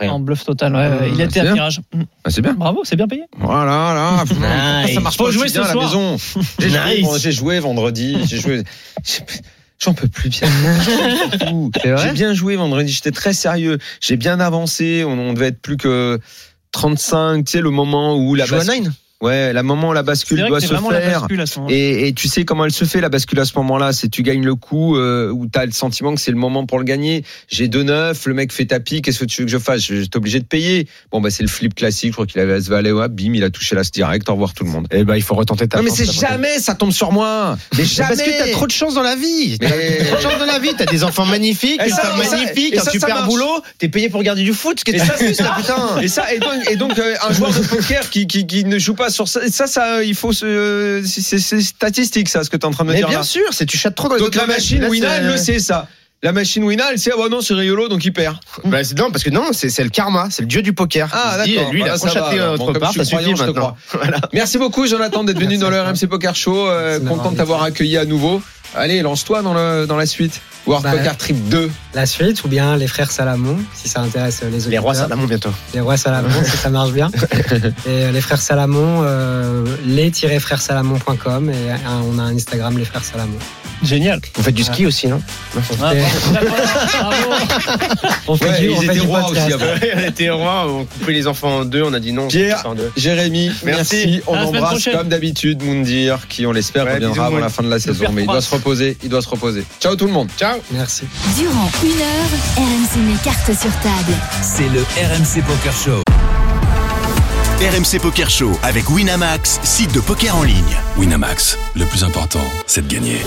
Rien. En bluff total. Ouais, ouais, il a été c'est à tirage. Mm. Ah, c'est bien. Bravo, c'est bien payé. Voilà, là. Nice. Ça marche Faut pas jouer ce à la soir. maison. J'ai joué, Nice. j'ai joué vendredi. J'ai joué. J'en peux plus, Pierre. J'ai bien joué vendredi, j'étais très sérieux. J'ai bien avancé, on, devait être plus que 35, tu sais, le moment où la base... 9 Ouais, la moment où la bascule doit se faire. ce. Et, et tu sais comment elle se fait la bascule à ce moment-là C'est tu gagnes le coup euh, où tu as le sentiment que c'est le moment pour le gagner. J'ai 2-9, le mec fait tapis, qu'est-ce que tu veux que je fasse? Je J'étais obligé de payer. Bon bah c'est le flip classique, je crois qu'il avait as valet, ouais, bim, il a touché l'as direct, au revoir tout le monde. Eh ben, il faut retenter ta Non mais c'est jamais ça tombe sur moi. Mais jamais. Parce que t'as trop de chance dans la vie. T'as Mais- trop de chance dans la vie. T'as des enfants magnifiques, Et une femme et ça, magnifique, et un ça, super boulot. T'es payé pour regarder du foot. Et que ça, t'as fait, ça, putain Et ça, et donc, et donc euh, un joueur de poker qui, qui, qui ne joue pas sur ça, ça, ça il faut se, c'est- statistique ça, ce que tu es en train de me Mais dire bien là. sûr, c'est tu chattes trop dans les Donc la machine Wina, elle le sait ça. La machine Wina, elle sait, ah bah non, c'est Riolo, donc il perd. Bah, c'est- non, parce que non, c'est c'est le karma, c'est le dieu du poker. Ah, d'accord. Lui, il a constaté alors. autre part, ça suffit maintenant. Voilà. Merci beaucoup, Jonathan, d'être venu dans le RMC Poker Show. Euh, content de t'avoir accueilli à nouveau. Allez, lance-toi dans, le, dans la suite. World Bah, Poker Trip 2. La suite ou bien les frères Salamon, si ça intéresse les auditeurs. Les rois Salamon bientôt. Les rois Salamon, si ça marche bien. Et euh, les frères Salamon, euh, les-frèresalamon.com et euh, on a un Instagram les frères Salamon. Génial. Vous faites du ski aussi, non Ah. On fait Ouais, du, ils fait étaient rois aussi avant. on était rois, on coupait les enfants en deux, on a dit non. on Pierre. en deux. Jérémy, merci. Merci. On embrasse comme d'habitude Moundir, qui on l'espère Ouais, reviendra avant la fin de la saison. Mais il doit se reposer. Il doit se reposer. Ciao tout le monde. Ciao Merci. Durant une heure, RMC met cartes sur table. C'est le RMC Poker Show. RMC Poker Show avec Winamax, site de poker en ligne. Winamax, le plus important, c'est de gagner.